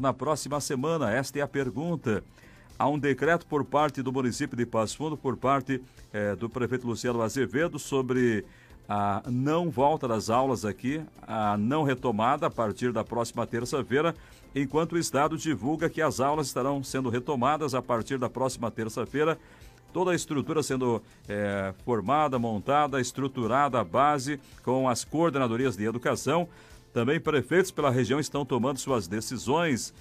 na próxima semana? Esta é a pergunta. Há um decreto por parte do município de Passo Fundo, por parte eh, do prefeito Luciano Azevedo, sobre a não volta das aulas aqui, a não retomada a partir da próxima terça-feira, enquanto o Estado divulga que as aulas estarão sendo retomadas a partir da próxima terça-feira. Toda a estrutura sendo é, formada, montada, estruturada, a base, com as coordenadorias de educação. Também prefeitos pela região estão tomando suas decisões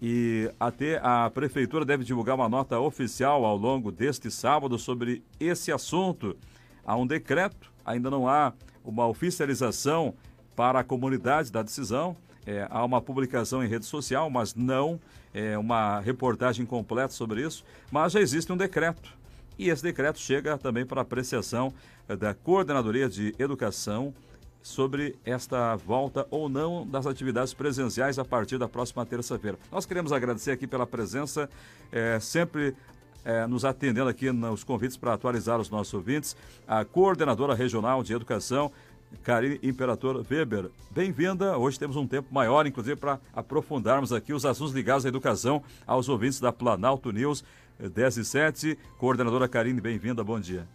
e até a prefeitura deve divulgar uma nota oficial ao longo deste sábado sobre esse assunto. Há um decreto, ainda não há uma oficialização para a comunidade da decisão. É, há uma publicação em rede social, mas não é, uma reportagem completa sobre isso. Mas já existe um decreto. E esse decreto chega também para apreciação é, da Coordenadoria de Educação sobre esta volta ou não das atividades presenciais a partir da próxima terça-feira. Nós queremos agradecer aqui pela presença, é, sempre é, nos atendendo aqui nos convites para atualizar os nossos ouvintes, a coordenadora regional de educação, Karine Imperator Weber. Bem-vinda. Hoje temos um tempo maior, inclusive, para aprofundarmos aqui os assuntos ligados à educação aos ouvintes da Planalto News 10 e 7. Coordenadora Karine, bem-vinda. Bom dia.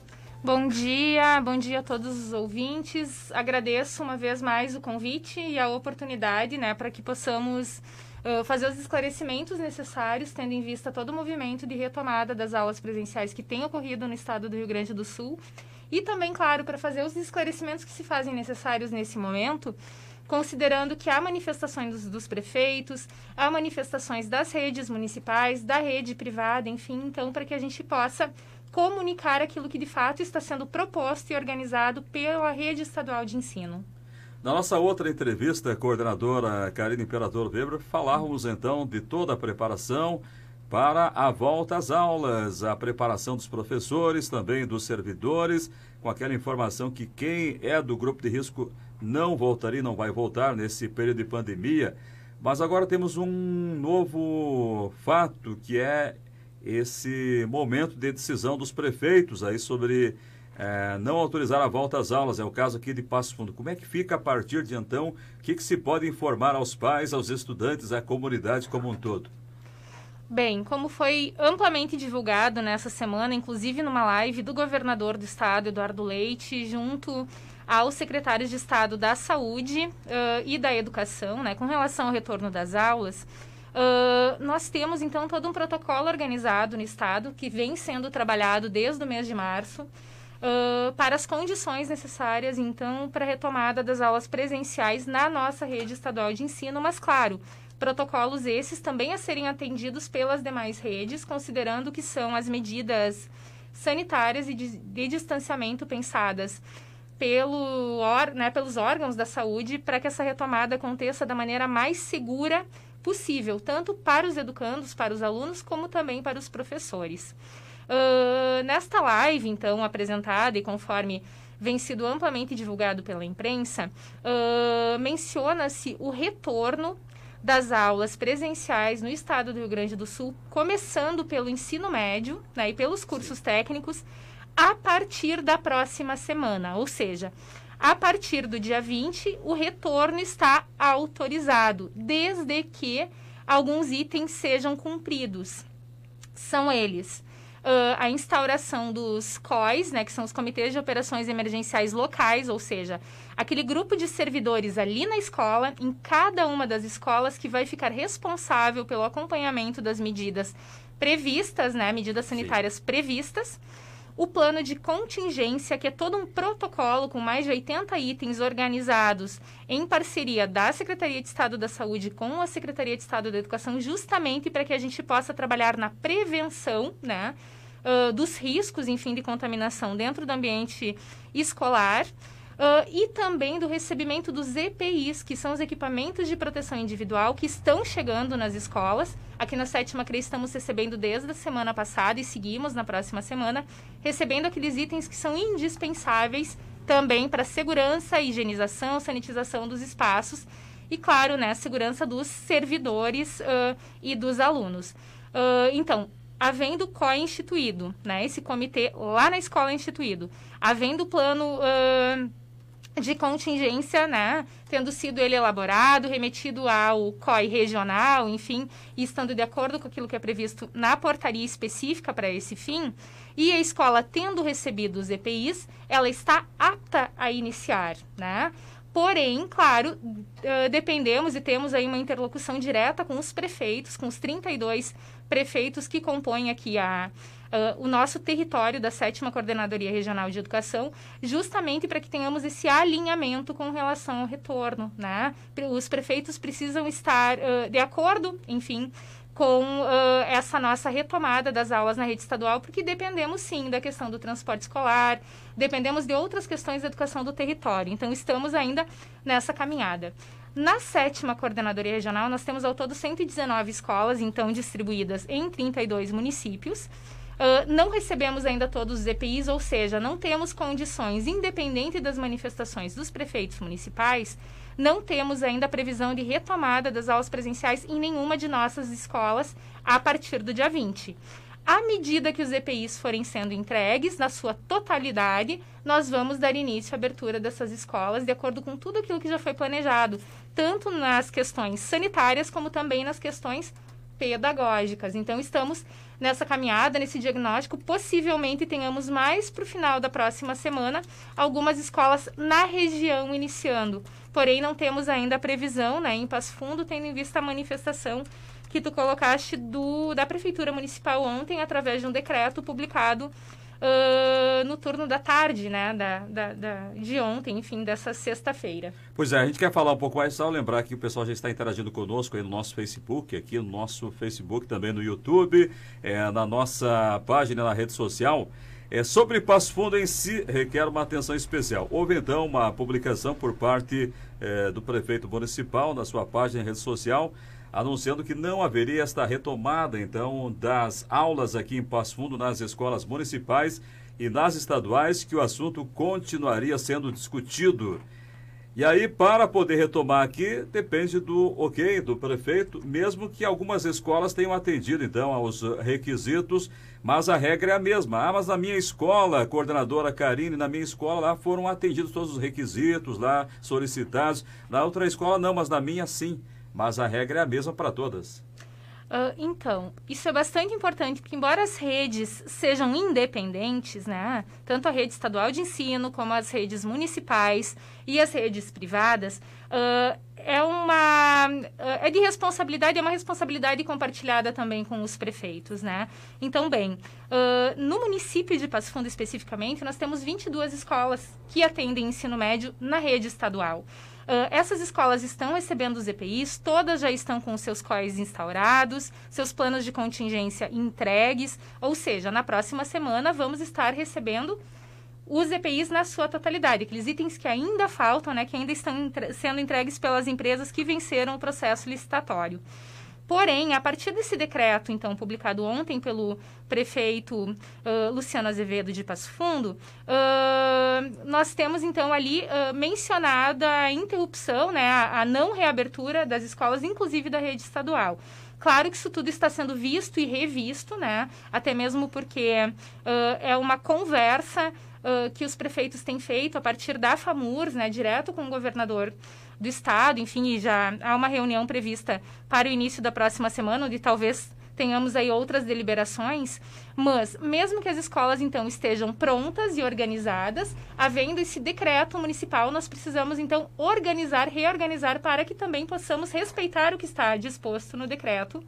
Bom dia, bom dia a todos os ouvintes. Agradeço uma vez mais o convite e a oportunidade, né, para que possamos uh, fazer os esclarecimentos necessários, tendo em vista todo o movimento de retomada das aulas presenciais que tem ocorrido no estado do Rio Grande do Sul. E também, claro, para fazer os esclarecimentos que se fazem necessários nesse momento, considerando que há manifestações dos, dos, prefeitos, há manifestações das redes municipais, da rede privada, enfim, então, para que a gente possa comunicar aquilo que de fato está sendo proposto e organizado pela rede estadual de ensino. Na nossa outra entrevista, coordenadora Karine Imperador Weber, falávamos então de toda a preparação para a volta às aulas, a preparação dos professores, também dos servidores, com aquela informação que quem é do grupo de risco não voltaria, não vai voltar nesse período de pandemia. Mas agora temos um novo fato que é esse momento de decisão dos prefeitos aí sobre é, não autorizar a volta às aulas. É o caso aqui de Passo Fundo. Como é que fica a partir de então? O que, que se pode informar aos pais, aos estudantes, à comunidade como um todo? Bem, como foi amplamente divulgado nessa semana, inclusive numa live do governador do estado, Eduardo Leite, junto aos secretários de Estado da Saúde uh, e da Educação, né, com relação ao retorno das aulas, Uh, nós temos então todo um protocolo organizado no estado que vem sendo trabalhado desde o mês de março uh, para as condições necessárias então para a retomada das aulas presenciais na nossa rede estadual de ensino, mas claro, protocolos esses também a serem atendidos pelas demais redes, considerando que são as medidas sanitárias e de, de distanciamento pensadas pelo, or, né, pelos órgãos da saúde para que essa retomada aconteça da maneira mais segura possível, tanto para os educandos, para os alunos, como também para os professores. Uh, nesta live, então, apresentada e conforme vem sido amplamente divulgado pela imprensa, uh, menciona-se o retorno das aulas presenciais no estado do Rio Grande do Sul, começando pelo ensino médio né, e pelos cursos técnicos, a partir da próxima semana. Ou seja, a partir do dia 20, o retorno está autorizado, desde que alguns itens sejam cumpridos. São eles uh, a instauração dos COIs, né, que são os Comitês de Operações Emergenciais Locais, ou seja, aquele grupo de servidores ali na escola, em cada uma das escolas, que vai ficar responsável pelo acompanhamento das medidas previstas, né, medidas sanitárias Sim. previstas o plano de contingência, que é todo um protocolo com mais de 80 itens organizados em parceria da Secretaria de Estado da Saúde com a Secretaria de Estado da Educação, justamente para que a gente possa trabalhar na prevenção, né? Uh, dos riscos, enfim, de contaminação dentro do ambiente escolar. Uh, e também do recebimento dos EPIs, que são os equipamentos de proteção individual que estão chegando nas escolas. Aqui na Sétima CRE estamos recebendo desde a semana passada e seguimos na próxima semana, recebendo aqueles itens que são indispensáveis também para segurança, higienização, sanitização dos espaços e, claro, né, a segurança dos servidores uh, e dos alunos. Uh, então, havendo COI instituído, né, esse comitê lá na escola instituído, havendo plano de contingência, né, tendo sido ele elaborado, remetido ao COI regional, enfim, e estando de acordo com aquilo que é previsto na portaria específica para esse fim, e a escola tendo recebido os EPIs, ela está apta a iniciar, né? Porém, claro, uh, dependemos e temos aí uma interlocução direta com os prefeitos, com os 32 prefeitos que compõem aqui a, uh, o nosso território da sétima Coordenadoria Regional de Educação, justamente para que tenhamos esse alinhamento com relação ao retorno, né? Os prefeitos precisam estar uh, de acordo, enfim, com uh, essa nossa retomada das aulas na rede estadual, porque dependemos sim da questão do transporte escolar, dependemos de outras questões da educação do território. Então, estamos ainda nessa caminhada. Na sétima coordenadoria regional, nós temos ao todo 119 escolas, então, distribuídas em 32 municípios. Uh, não recebemos ainda todos os EPIs, ou seja, não temos condições, independente das manifestações dos prefeitos municipais, não temos ainda a previsão de retomada das aulas presenciais em nenhuma de nossas escolas a partir do dia 20. À medida que os EPIs forem sendo entregues na sua totalidade, nós vamos dar início à abertura dessas escolas de acordo com tudo aquilo que já foi planejado, tanto nas questões sanitárias como também nas questões pedagógicas. Então, estamos nessa caminhada, nesse diagnóstico. Possivelmente tenhamos mais para o final da próxima semana algumas escolas na região iniciando. Porém, não temos ainda a previsão, né, em Passo Fundo, tendo em vista a manifestação que tu colocaste do, da Prefeitura Municipal ontem, através de um decreto publicado uh, no turno da tarde, né, da, da, da de ontem, enfim, dessa sexta-feira. Pois é, a gente quer falar um pouco mais, só lembrar que o pessoal já está interagindo conosco aí no nosso Facebook, aqui no nosso Facebook, também no YouTube, é, na nossa página na rede social. É, sobre Passo Fundo em si, requer uma atenção especial. Houve então uma publicação por parte é, do prefeito municipal na sua página rede social, anunciando que não haveria esta retomada, então, das aulas aqui em Passo Fundo nas escolas municipais e nas estaduais, que o assunto continuaria sendo discutido. E aí, para poder retomar aqui, depende do ok do prefeito, mesmo que algumas escolas tenham atendido, então, aos requisitos, mas a regra é a mesma. Ah, mas na minha escola, coordenadora Karine, na minha escola lá foram atendidos todos os requisitos lá solicitados. Na outra escola não, mas na minha sim. Mas a regra é a mesma para todas. Uh, então, isso é bastante importante, porque embora as redes sejam independentes, né, tanto a rede estadual de ensino como as redes municipais e as redes privadas, uh, é uma uh, é de responsabilidade, é uma responsabilidade compartilhada também com os prefeitos, né? Então, bem, no município de Passo Fundo especificamente, nós temos 22 escolas que atendem ensino médio na rede estadual. Uh, essas escolas estão recebendo os EPIs, todas já estão com seus COIs instaurados, seus planos de contingência entregues, ou seja, na próxima semana vamos estar recebendo os EPIs na sua totalidade, aqueles itens que ainda faltam, né, que ainda estão entre sendo entregues pelas empresas que venceram o processo licitatório. Porém, a partir desse decreto, então, publicado ontem pelo prefeito uh, Luciano Azevedo de Passo Fundo, uh, nós temos, então, ali uh, mencionada a interrupção, né, a, a não reabertura das escolas, inclusive da rede estadual. Claro que isso tudo está sendo visto e revisto, né? Até mesmo porque uh, é uma conversa uh, que os prefeitos têm feito a partir da FAMURS, né? Direto com o governador do estado, enfim, já há uma reunião prevista para o início da próxima semana, onde talvez tenhamos aí outras deliberações, mas mesmo que as escolas então estejam prontas e organizadas, havendo esse decreto municipal, nós precisamos então organizar, reorganizar para que também possamos respeitar o que está disposto no decreto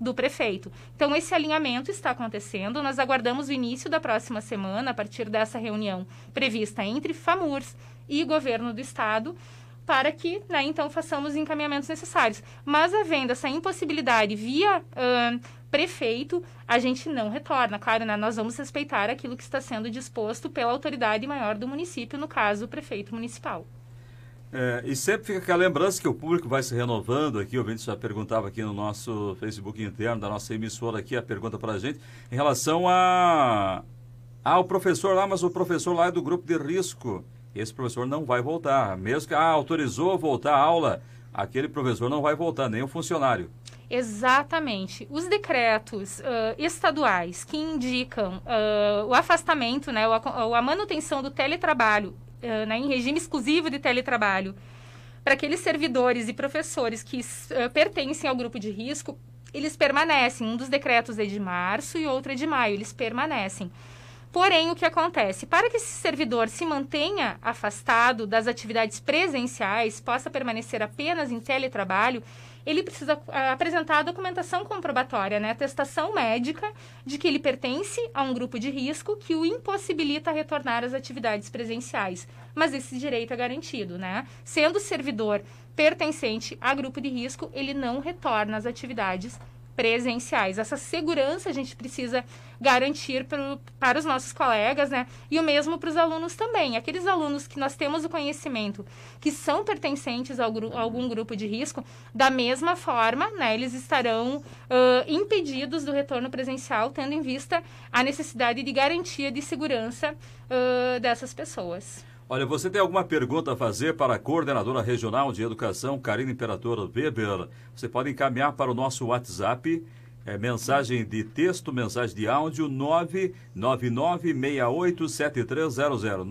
do prefeito. Então, esse alinhamento está acontecendo. Nós aguardamos o início da próxima semana, a partir dessa reunião prevista entre FAMURS e governo do estado, para que, né, então, façamos os encaminhamentos necessários. Mas, havendo essa impossibilidade via uh, prefeito, a gente não retorna. Claro, né, nós vamos respeitar aquilo que está sendo disposto pela autoridade maior do município, no caso, o prefeito municipal. É, e sempre fica aquela lembrança que o público vai se renovando aqui. O ouvinte já perguntava aqui no nosso Facebook interno, da nossa emissora aqui, a pergunta para a gente, em relação a. Ah, o professor lá, mas o professor lá é do grupo de risco esse professor não vai voltar. Mesmo que ah, autorizou voltar a aula, aquele professor não vai voltar, nem o funcionário. Exatamente. Os decretos uh, estaduais que indicam uh, o afastamento, né, ou a, manutenção do teletrabalho uh, né, em regime exclusivo de teletrabalho, para aqueles servidores e professores que pertencem ao grupo de risco, eles permanecem. Um dos decretos é de março e outro é de maio, eles permanecem. Porém, o que acontece? Para que esse servidor se mantenha afastado das atividades presenciais, possa permanecer apenas em teletrabalho, ele precisa ah, apresentar a documentação comprobatória, né? Atestação médica de que ele pertence a um grupo de risco que o impossibilita a retornar às atividades presenciais. Mas esse direito é garantido, né? Sendo servidor pertencente a grupo de risco, ele não retorna às atividades presenciais. Essa segurança a gente precisa garantir pro, para os nossos colegas, né? E o mesmo para os alunos também. Aqueles alunos que nós temos o conhecimento que são pertencentes ao gru a algum grupo de risco, da mesma forma, né? Eles estarão uh, impedidos do retorno presencial, tendo em vista a necessidade de garantia de segurança uh, dessas pessoas. Olha, você tem alguma pergunta a fazer para a coordenadora regional de educação, Karine Imperator Weber? Você pode encaminhar para o nosso WhatsApp, é, mensagem de texto, mensagem de áudio, 999687300.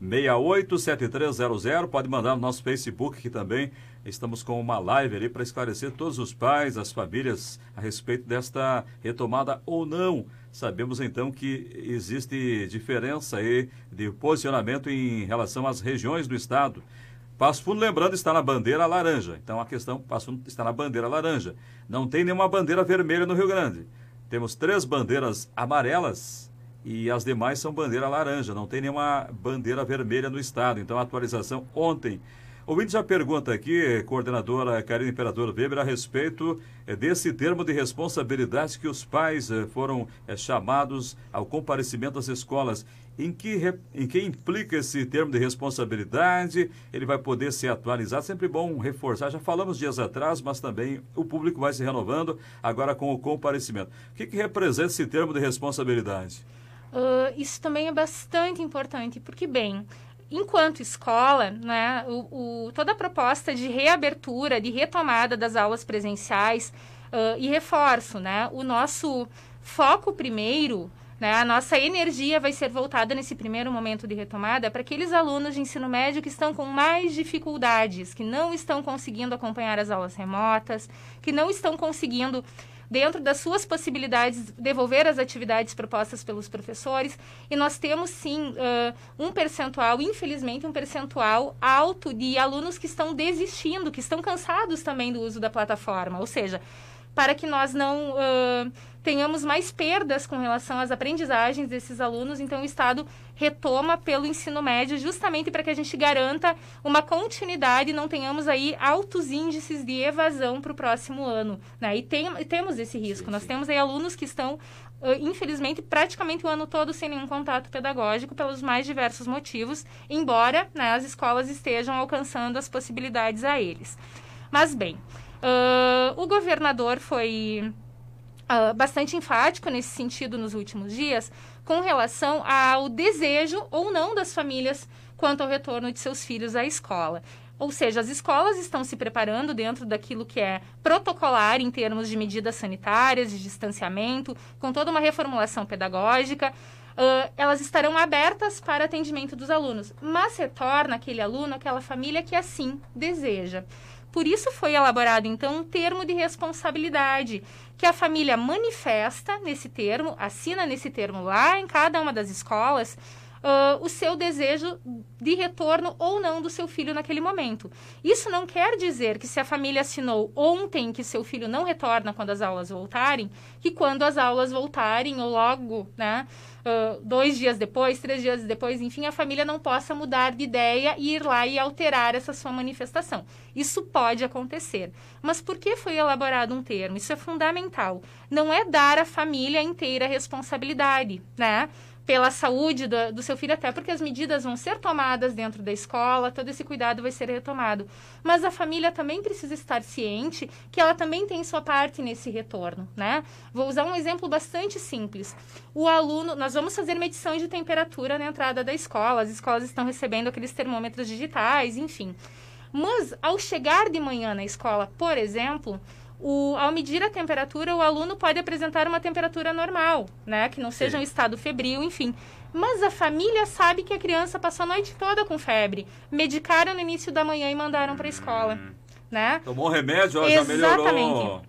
99687300. Pode mandar no nosso Facebook, que também estamos com uma live ali para esclarecer todos os pais, as famílias a respeito desta retomada ou não Sabemos então que existe diferença aí de posicionamento em relação às regiões do estado. Passo Fundo, lembrando, está na bandeira laranja. Então a questão, Passo Fundo está na bandeira laranja. Não tem nenhuma bandeira vermelha no Rio Grande. Temos três bandeiras amarelas e as demais são bandeira laranja. Não tem nenhuma bandeira vermelha no estado. Então a atualização ontem o Ouvinte já pergunta aqui, coordenadora Karine Imperador Weber, a respeito é, desse termo de responsabilidade que os pais é, foram é, chamados ao comparecimento das escolas. Em que, em que implica esse termo de responsabilidade? Ele vai poder ser atualizado? Sempre bom reforçar. Já falamos dias atrás, mas também o público vai se renovando agora com o comparecimento. O que, que representa esse termo de responsabilidade? Uh, isso também é bastante importante, porque, bem, enquanto escola, né, o, o, toda a proposta de reabertura, de retomada das aulas presenciais uh, e reforço, né, o nosso foco primeiro, né, a nossa energia vai ser voltada nesse primeiro momento de retomada para aqueles alunos de ensino médio que estão com mais dificuldades, que não estão conseguindo acompanhar as aulas remotas, que não estão conseguindo dentro das suas possibilidades, devolver as atividades propostas pelos professores. E nós temos, sim, uh, um percentual, infelizmente, um percentual alto de alunos que estão desistindo, que estão cansados também do uso da plataforma. Ou seja, para que nós não uh, tenhamos mais perdas com relação às aprendizagens desses alunos. Então, o Estado retoma pelo ensino médio, justamente para que a gente garanta uma continuidade e não tenhamos aí altos índices de evasão para o próximo ano. Né? E, tem, e temos esse risco. Sim, sim. Nós temos aí alunos que estão, infelizmente, praticamente o ano todo sem nenhum contato pedagógico, pelos mais diversos motivos, embora né, as escolas estejam alcançando as possibilidades a eles. Mas, bem, Uh, o governador foi uh, bastante enfático nesse sentido nos últimos dias com relação ao desejo ou não das famílias quanto ao retorno de seus filhos à escola. Ou seja, as escolas estão se preparando dentro daquilo que é protocolar em termos de medidas sanitárias, de distanciamento, com toda uma reformulação pedagógica. Uh, elas estarão abertas para atendimento dos alunos, mas retorna aquele aluno, aquela família que assim deseja. Por isso foi elaborado, então, um termo de responsabilidade, que a família manifesta nesse termo, assina nesse termo lá em cada uma das escolas, uh, o seu desejo de retorno ou não do seu filho naquele momento. Isso não quer dizer que se a família assinou ontem que seu filho não retorna quando as aulas voltarem, que quando as aulas voltarem ou logo, né, uh, dois dias depois, três dias depois, enfim, a família não possa mudar de ideia e ir lá e alterar essa sua manifestação. Isso pode acontecer. Mas por que foi elaborado um termo? Isso é fundamental. Não é dar à família inteira a responsabilidade, né? Pela saúde do, do, seu filho, até porque as medidas vão ser tomadas dentro da escola, todo esse cuidado vai ser retomado. Mas a família também precisa estar ciente que ela também tem sua parte nesse retorno, né? Vou usar um exemplo bastante simples. O aluno, nós vamos fazer medição de temperatura na entrada da escola, as escolas estão recebendo aqueles termômetros digitais, enfim. Mas ao chegar de manhã na escola, por exemplo, o, ao medir a temperatura, o aluno pode apresentar uma temperatura normal, né? Que não seja um estado febril, enfim. Mas a família sabe que a criança passou a noite toda com febre. Medicaram no início da manhã e mandaram para a escola, hum. né? Tomou remédio, ó, já melhorou.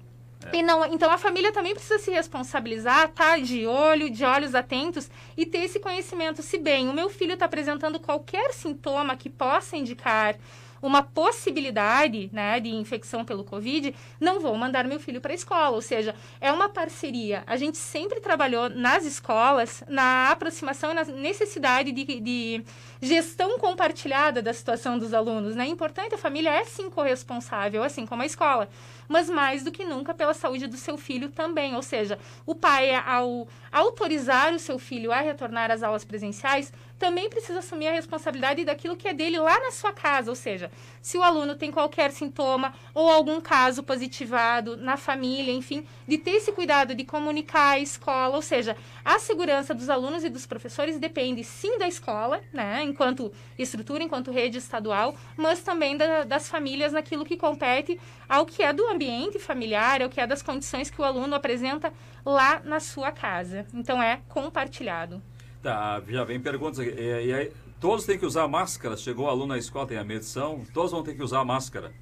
É. E não, então a família também precisa se responsabilizar, tá de olho, de olhos atentos e ter esse conhecimento. Se bem o meu filho está apresentando qualquer sintoma que possa indicar uma possibilidade né, de infecção pelo Covid, não vou mandar meu filho para a escola. Ou seja, é uma parceria. A gente sempre trabalhou nas escolas na aproximação e na necessidade de, de gestão compartilhada da situação dos alunos. Né? É importante, a família é sim corresponsável, assim como a escola mas mais do que nunca pela saúde do seu filho também. Ou seja, o pai, ao autorizar o seu filho a retornar às aulas presenciais, também precisa assumir a responsabilidade daquilo que é dele lá na sua casa. Ou seja, se o aluno tem qualquer sintoma ou algum caso positivado na família, enfim, de ter esse cuidado de comunicar à escola. Ou seja, a segurança dos alunos e dos professores depende sim da escola, né, enquanto estrutura, enquanto rede estadual, mas também da, das famílias naquilo que compete ao que é do ambiente familiar, ao que é das condições que o aluno apresenta lá na sua casa. Então é compartilhado. Tá, já vem perguntas aqui. E, e aí, todos têm que usar máscara? Chegou o aluno na escola, tem a medição, todos vão ter que usar máscara?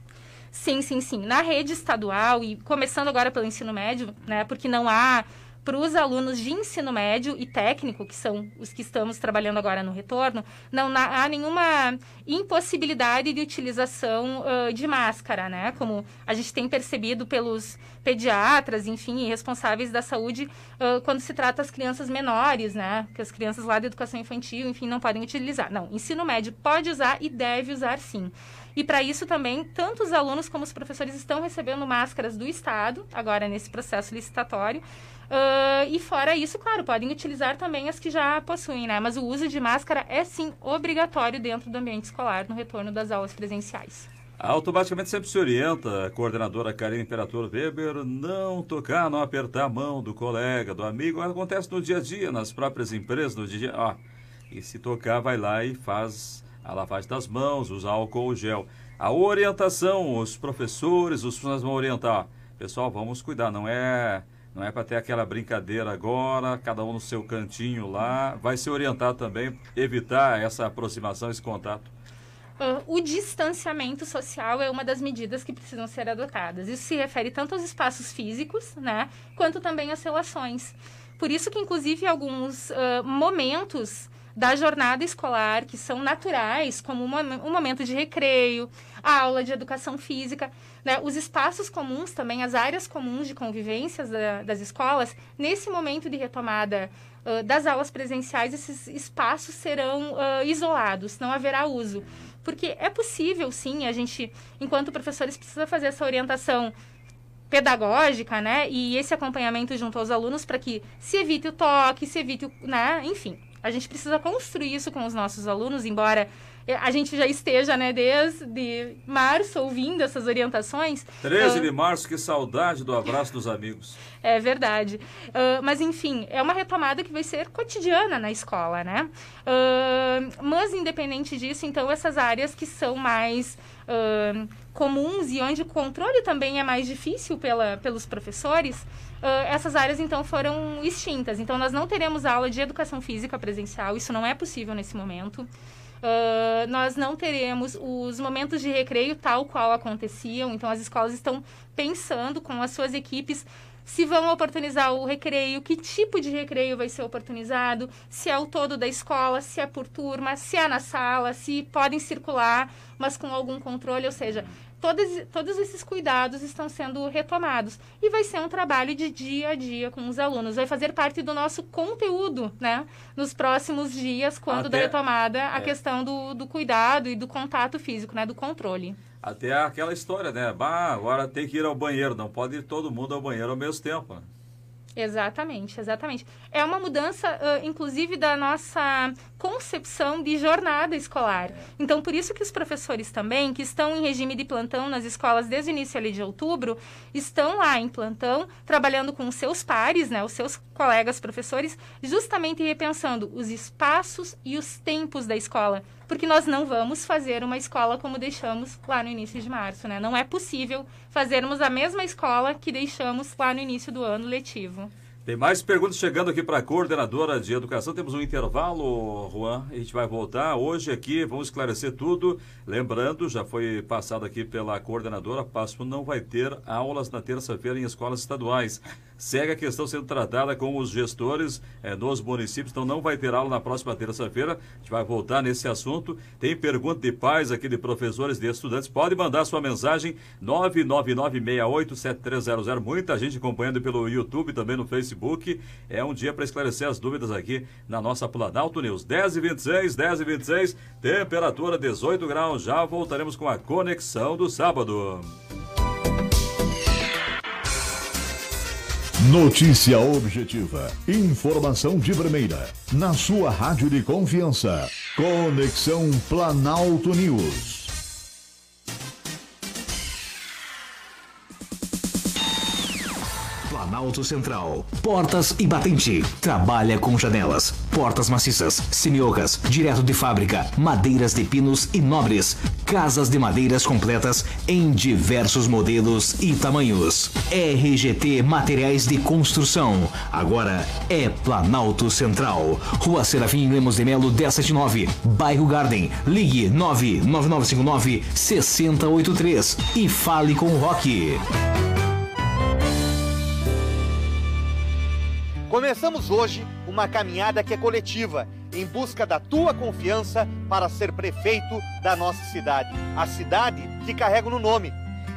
Sim, sim, sim. Na rede estadual, e começando agora pelo ensino médio, né, porque não há para os alunos de ensino médio e técnico, que são os que estamos trabalhando agora no retorno, não há nenhuma impossibilidade de utilização uh, de máscara, né? Como a gente tem percebido pelos pediatras, enfim, responsáveis da saúde, uh, quando se trata das crianças menores, né? Que as crianças lá da educação infantil, enfim, não podem utilizar. Não, ensino médio pode usar e deve usar sim. E para isso também, tanto os alunos como os professores estão recebendo máscaras do Estado, agora nesse processo licitatório, Uh, e fora isso, claro, podem utilizar também as que já possuem, né? Mas o uso de máscara é sim obrigatório dentro do ambiente escolar no retorno das aulas presenciais. Automaticamente sempre se orienta a coordenadora Karine Imperator Weber não tocar, não apertar a mão do colega, do amigo. Acontece no dia a dia, nas próprias empresas, no dia a dia. E se tocar, vai lá e faz a lavagem das mãos, usa álcool gel. A orientação, os professores, os funcionários vão orientar. Pessoal, vamos cuidar, não é não é para ter aquela brincadeira agora, cada um no seu cantinho lá. Vai se orientar também, evitar essa aproximação, esse contato. Uh, o distanciamento social é uma das medidas que precisam ser adotadas. Isso se refere tanto aos espaços físicos, né, quanto também às relações. Por isso que, inclusive, alguns uh, momentos da jornada escolar, que são naturais, como um momento de recreio, a aula de educação física, né? os espaços comuns também, as áreas comuns de convivências da, das escolas, nesse momento de retomada uh, das aulas presenciais, esses espaços serão uh, isolados, não haverá uso. Porque é possível, sim, a gente, enquanto professores, precisa fazer essa orientação pedagógica, né? E esse acompanhamento junto aos alunos para que se evite o toque, se evite o, né? Enfim, a gente precisa construir isso com os nossos alunos, embora eh, a gente já esteja, né, desde março ouvindo essas orientações. 13 uh, de março, que saudade do abraço dos amigos. É verdade. Uh, mas, enfim, é uma retomada que vai ser cotidiana na escola, né? Uh, mas, independente disso, então, essas áreas que são mais comuns e onde o controle também é mais difícil pela, pelos professores, Uh, essas áreas então foram extintas. Então nós não teremos aula de educação física presencial, isso não é possível nesse momento. Uh, nós não teremos os momentos de recreio tal qual aconteciam, então as escolas estão pensando com as suas equipes se vão oportunizar o recreio, que tipo de recreio vai ser oportunizado, se é o todo da escola, se é por turma, se é na sala, se podem circular, mas com algum controle, ou seja, todos, todos esses cuidados estão sendo retomados. E vai ser um trabalho de dia a dia com os alunos. Vai fazer parte do nosso conteúdo, né? Nos próximos dias, quando Até, da retomada, a é. questão do, do cuidado e do contato físico, né? Do controle. Até aquela história, né? Bah, agora tem que ir ao banheiro. Não pode ir todo mundo ao banheiro ao mesmo tempo. Né? Exatamente, exatamente. É uma mudança, inclusive, da nossa concepção de jornada escolar. Então, por isso que os professores também, que estão em regime de plantão nas escolas desde o início ali de outubro, estão lá em plantão, trabalhando com seus pares, né, os seus colegas professores, justamente repensando os espaços e os tempos da escola porque nós não vamos fazer uma escola como deixamos lá no início de março, né? Não é possível fazermos a mesma escola que deixamos lá no início do ano letivo. Tem mais perguntas chegando aqui para a coordenadora de educação. Temos um intervalo, Juan. A gente vai voltar hoje aqui, vamos esclarecer tudo. Lembrando, já foi passado aqui pela coordenadora, Passo não vai ter aulas na terça-feira em escolas estaduais segue a questão sendo tratada com os gestores é, nos municípios, então não vai ter aula na próxima terça-feira. A gente vai voltar nesse assunto. Tem pergunta de pais aqui, de professores, de estudantes. Pode mandar sua mensagem 999687300. Muita gente acompanhando pelo YouTube, também no Facebook. É um dia para esclarecer as dúvidas aqui na nossa Planalto News. 10 e 26, 10 e 26, temperatura 18 graus. Já voltaremos com a conexão do sábado. Notícia objetiva. Informação de primeira. Na sua rádio de confiança. Conexão Planalto News. Planalto Central. Portas e batente. Trabalha com janelas, portas maciças, semiocas, direto de fábrica, madeiras de pinos e nobres. Casas de madeiras completas em diversos modelos e tamanhos. RGT Materiais de Construção. Agora é Planalto Central. Rua Serafim Lemos de Melo 179, Bairro Garden. Ligue 99959 6083 e fale com o Rock. Começamos hoje uma caminhada que é coletiva, em busca da tua confiança para ser prefeito da nossa cidade. A cidade que carrega no nome.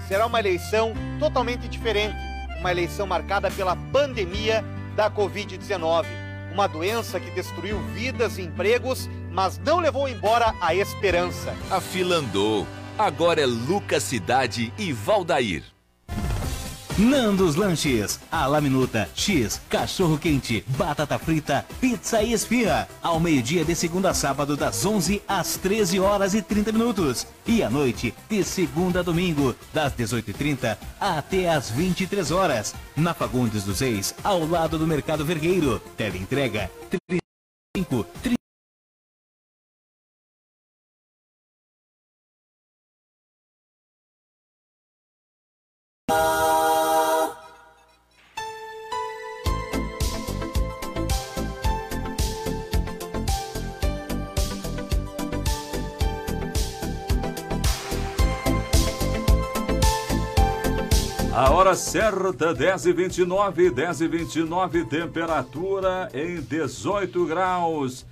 Será uma eleição totalmente diferente, uma eleição marcada pela pandemia da Covid-19, uma doença que destruiu vidas e empregos, mas não levou embora a esperança. A fila andou. Agora é Lucas Cidade e Valdair. Nandos Lanches, a minuta, X, cachorro quente, batata frita, pizza e esfirra. Ao meio-dia de segunda a sábado, das 11 às 13 horas e 30 minutos. E à noite, de segunda a domingo, das 18h30 até às 23 horas. Na Fagundes dos Reis, ao lado do Mercado Vergueiro. Teleentrega 35 30 A hora certa, 10 e 29 10 e 29 temperatura em 18 graus.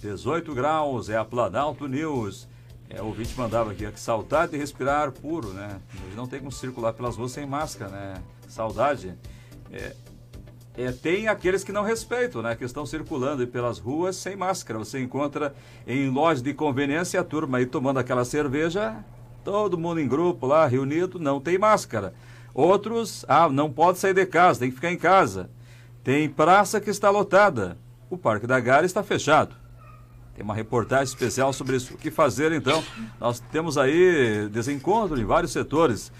18 graus, é a Planalto News. É, o ouvinte mandava aqui, que saudade de respirar puro, né? Não tem como circular pelas ruas sem máscara, né? Saudade. É, é, tem aqueles que não respeitam, né? Que estão circulando pelas ruas sem máscara. Você encontra em lojas de conveniência a turma aí tomando aquela cerveja, todo mundo em grupo lá, reunido, não tem máscara. Outros, ah, não pode sair de casa, tem que ficar em casa. Tem praça que está lotada. O Parque da Gara está fechado. Tem uma reportagem especial sobre isso. O que fazer então? Nós temos aí desencontro em vários setores.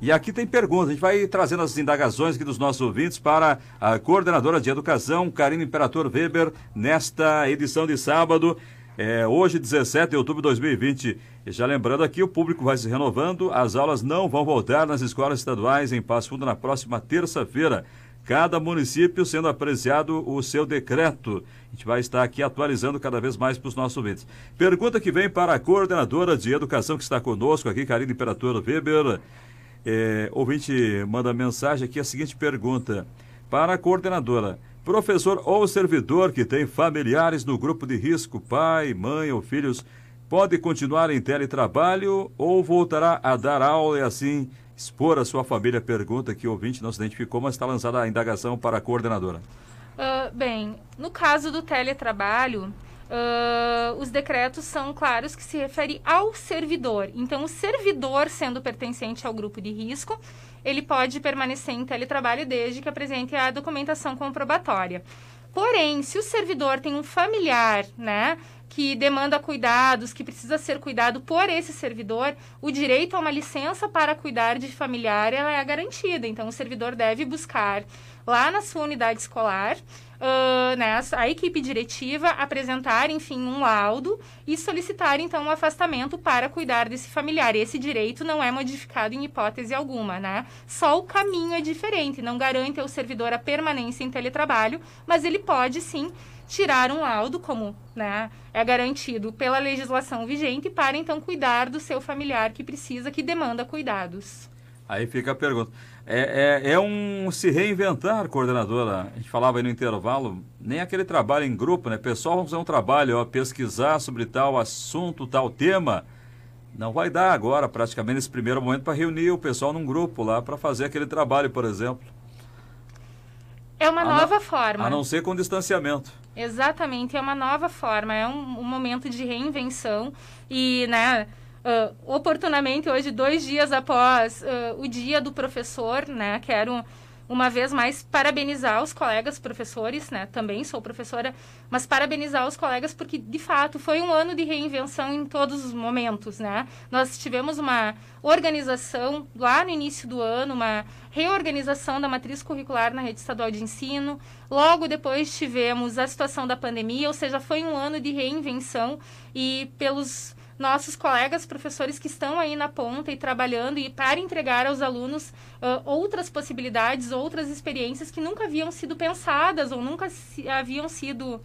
E aqui tem perguntas. A gente vai trazendo as indagações aqui dos nossos ouvintes para a coordenadora de educação, Karine Imperator Weber, nesta edição de sábado. É, hoje, 17 de outubro de 2020. E já lembrando aqui, o público vai se renovando. As aulas não vão voltar nas escolas estaduais em Passo Fundo na próxima terça-feira. Cada município sendo apreciado o seu decreto. A gente vai estar aqui atualizando cada vez mais para os nossos ouvintes. Pergunta que vem para a coordenadora de educação que está conosco aqui, Karine Imperator Weber. É, ouvinte manda mensagem aqui a seguinte pergunta. Para a coordenadora, Professor ou servidor que tem familiares no grupo de risco, pai, mãe ou filhos, pode continuar em teletrabalho ou voltará a dar aula e assim expor a sua família? Pergunta que o ouvinte não se identificou, mas está lançada a indagação para a coordenadora. Uh, bem, no caso do teletrabalho, Uh, os decretos são claros que se refere ao servidor. Então, o servidor, sendo pertencente ao grupo de risco, ele pode permanecer em teletrabalho desde que apresente a documentação comprobatória. Porém, se o servidor tem um familiar, né, que demanda cuidados, que precisa ser cuidado por esse servidor, o direito a uma licença para cuidar de familiar ela é garantida. Então, o servidor deve buscar lá na sua unidade escolar uh, né, a equipe diretiva apresentar, enfim, um laudo e solicitar, então, um afastamento para cuidar desse familiar. Esse direito não é modificado em hipótese alguma, né? Só o caminho é diferente, não garante ao servidor a permanência em teletrabalho, mas ele pode, sim, tirar um laudo, como né, é garantido pela legislação vigente, para, então, cuidar do seu familiar que precisa, que demanda cuidados. Aí fica a pergunta. É, é, é, um se reinventar, coordenadora. A gente falava aí no intervalo, nem aquele trabalho em grupo, né? Pessoal, vamos fazer um trabalho, ó, pesquisar sobre tal assunto, tal tema. Não vai dar agora, praticamente, nesse primeiro momento, para reunir o pessoal num grupo lá para fazer aquele trabalho, por exemplo. É uma a nova forma. A não ser com distanciamento. Exatamente, é uma nova forma, é um, um momento de reinvenção e, né, uh, oportunamente hoje, dois dias após uh, o dia do professor, né? Quero uma vez mais parabenizar os colegas professores, né? Também sou professora, mas parabenizar os colegas porque de fato foi um ano de reinvenção em todos os momentos, né? Nós tivemos uma organização lá no início do ano, uma reorganização da matriz curricular na rede estadual de ensino. Logo depois tivemos a situação da pandemia, ou seja, foi um ano de reinvenção e pelos nossos colegas professores que estão aí na ponta e trabalhando e para entregar aos alunos uh, outras possibilidades, outras experiências que nunca haviam sido pensadas ou nunca se, haviam sido uh,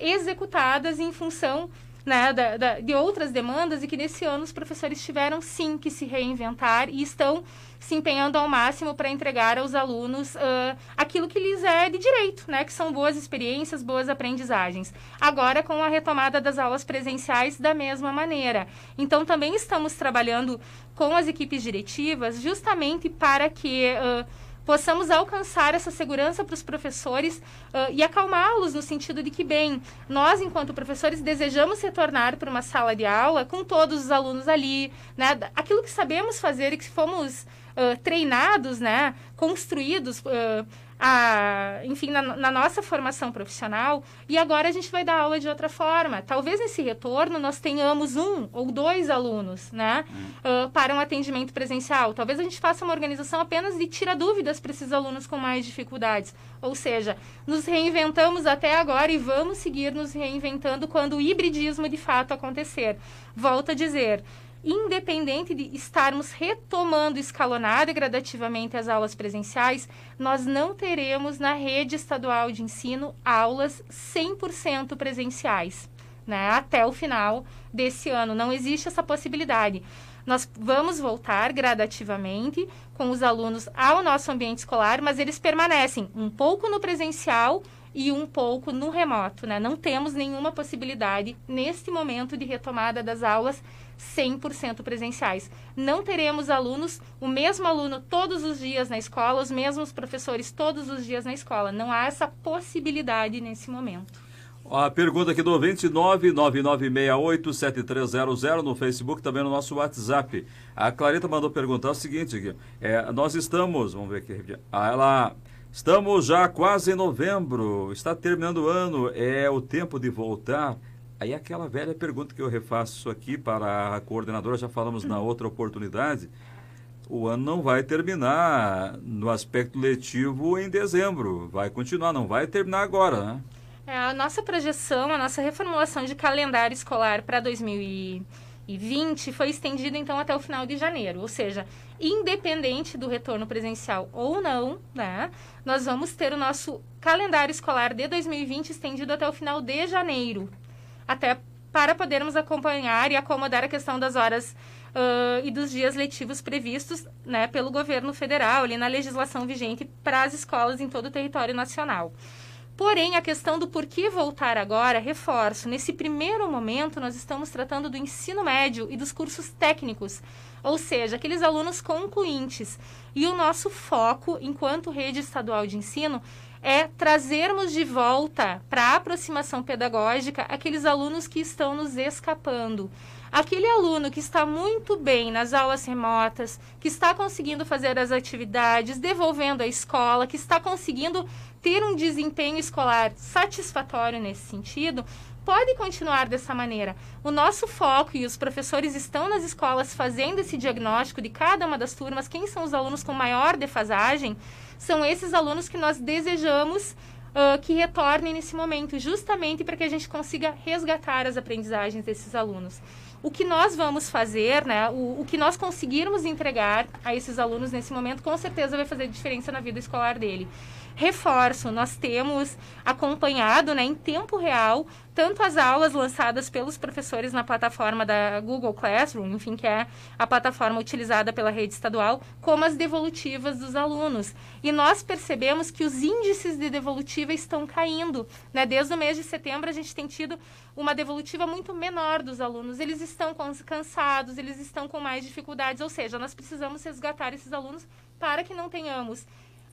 executadas em função né, da, da, de outras demandas e que nesse ano os professores tiveram sim que se reinventar e estão se empenhando ao máximo para entregar aos alunos uh, aquilo que lhes é de direito, né, que são boas experiências, boas aprendizagens. Agora com a retomada das aulas presenciais da mesma maneira. Então também estamos trabalhando com as equipes diretivas justamente para que uh, possamos alcançar essa segurança para os professores uh, e acalmá-los no sentido de que, bem, nós, enquanto professores, desejamos retornar para uma sala de aula com todos os alunos ali, né? Aquilo que sabemos fazer e que fomos uh, treinados, né? Construídos uh, a, enfim, na, na, nossa formação profissional, e agora a gente vai dar aula de outra forma. Talvez nesse retorno nós tenhamos um ou dois alunos, né, uh, para um atendimento presencial. Talvez a gente faça uma organização apenas de tira dúvidas para esses alunos com mais dificuldades. Ou seja, nos reinventamos até agora e vamos seguir nos reinventando quando o hibridismo de fato acontecer. Volto a dizer, independente de estarmos retomando escalonada e gradativamente as aulas presenciais, nós não teremos na rede estadual de ensino aulas 100% presenciais, né? Até o final desse ano. Não existe essa possibilidade. Nós vamos voltar gradativamente com os alunos ao nosso ambiente escolar, mas eles permanecem um pouco no presencial e um pouco no remoto, né? Não temos nenhuma possibilidade neste momento de retomada das aulas 100% presenciais. Não teremos alunos, o mesmo aluno todos os dias na escola, os mesmos professores todos os dias na escola. Não há essa possibilidade nesse momento. A pergunta aqui do ouvinte 999687300 no Facebook, também no nosso WhatsApp. A Clarita mandou perguntar o seguinte, aqui, é, nós estamos, vamos ver aqui, ah, ela, estamos já quase em novembro, está terminando o ano, é o tempo de voltar Aí aquela velha pergunta que eu refaço aqui para a coordenadora, já falamos na outra oportunidade, o ano não vai terminar no aspecto letivo em dezembro, vai continuar, não vai terminar agora, né? É, a nossa projeção, a nossa reformulação de calendário escolar para 2020 foi estendida então até o final de janeiro, ou seja, independente do retorno presencial ou não, né, nós vamos ter o nosso calendário escolar de 2020 estendido até o final de janeiro, até para podermos acompanhar e acomodar a questão das horas uh, e dos dias letivos previstos né, pelo governo federal, ali na legislação vigente para as escolas em todo o território nacional. Porém, a questão do porquê voltar agora, reforço, nesse primeiro momento nós estamos tratando do ensino médio e dos cursos técnicos, ou seja, aqueles alunos concluintes. E o nosso foco, enquanto rede estadual de ensino, é trazermos de volta para a aproximação pedagógica aqueles alunos que estão nos escapando. Aquele aluno que está muito bem nas aulas remotas, que está conseguindo fazer as atividades, devolvendo à escola, que está conseguindo ter um desempenho escolar satisfatório nesse sentido, pode continuar dessa maneira. O nosso foco e os professores estão nas escolas fazendo esse diagnóstico de cada uma das turmas, quem são os alunos com maior defasagem, são esses alunos que nós desejamos uh, que retornem nesse momento, justamente para que a gente consiga resgatar as aprendizagens desses alunos. O que nós vamos fazer, né, o, o que nós conseguirmos entregar a esses alunos nesse momento, com certeza vai fazer diferença na vida escolar dele. Reforço, nós temos acompanhado né, em tempo real tanto as aulas lançadas pelos professores na plataforma da Google Classroom, enfim, que é a plataforma utilizada pela rede estadual, como as devolutivas dos alunos. E nós percebemos que os índices de devolutiva estão caindo. Né? Desde o mês de setembro, a gente tem tido uma devolutiva muito menor dos alunos. Eles estão cansados, eles estão com mais dificuldades, ou seja, nós precisamos resgatar esses alunos para que não tenhamos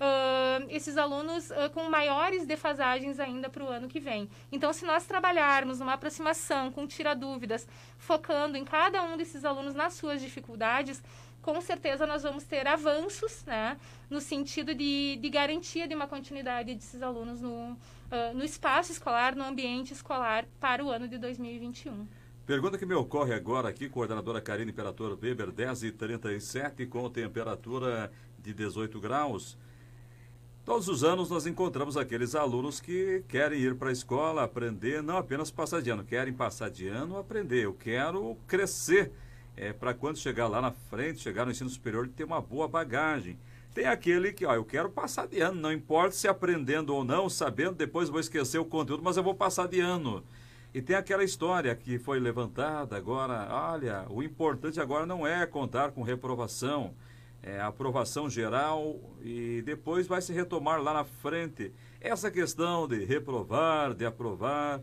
uh, esses alunos uh, com maiores defasagens ainda para o ano que vem. Então, se nós trabalharmos numa aproximação com tira-dúvidas, focando em cada um desses alunos nas suas dificuldades, com certeza nós vamos ter avanços, né, no sentido de, de garantia de uma continuidade desses alunos no, uh, no espaço escolar, no ambiente escolar para o ano de 2021. Pergunta que me ocorre agora aqui, coordenadora Karine Imperator Weber, 10 e 37 com temperatura de 18 graus. Todos os anos nós encontramos aqueles alunos que querem ir para a escola aprender, não apenas passar de ano, querem passar de ano aprender. Eu quero crescer é, para quando chegar lá na frente, chegar no ensino superior, ter uma boa bagagem. Tem aquele que, ó, eu quero passar de ano, não importa se aprendendo ou não, sabendo, depois vou esquecer o conteúdo, mas eu vou passar de ano. E tem aquela história que foi levantada agora, olha, o importante agora não é contar com reprovação é, aprovação geral e depois vai se retomar lá na frente essa questão de reprovar, de aprovar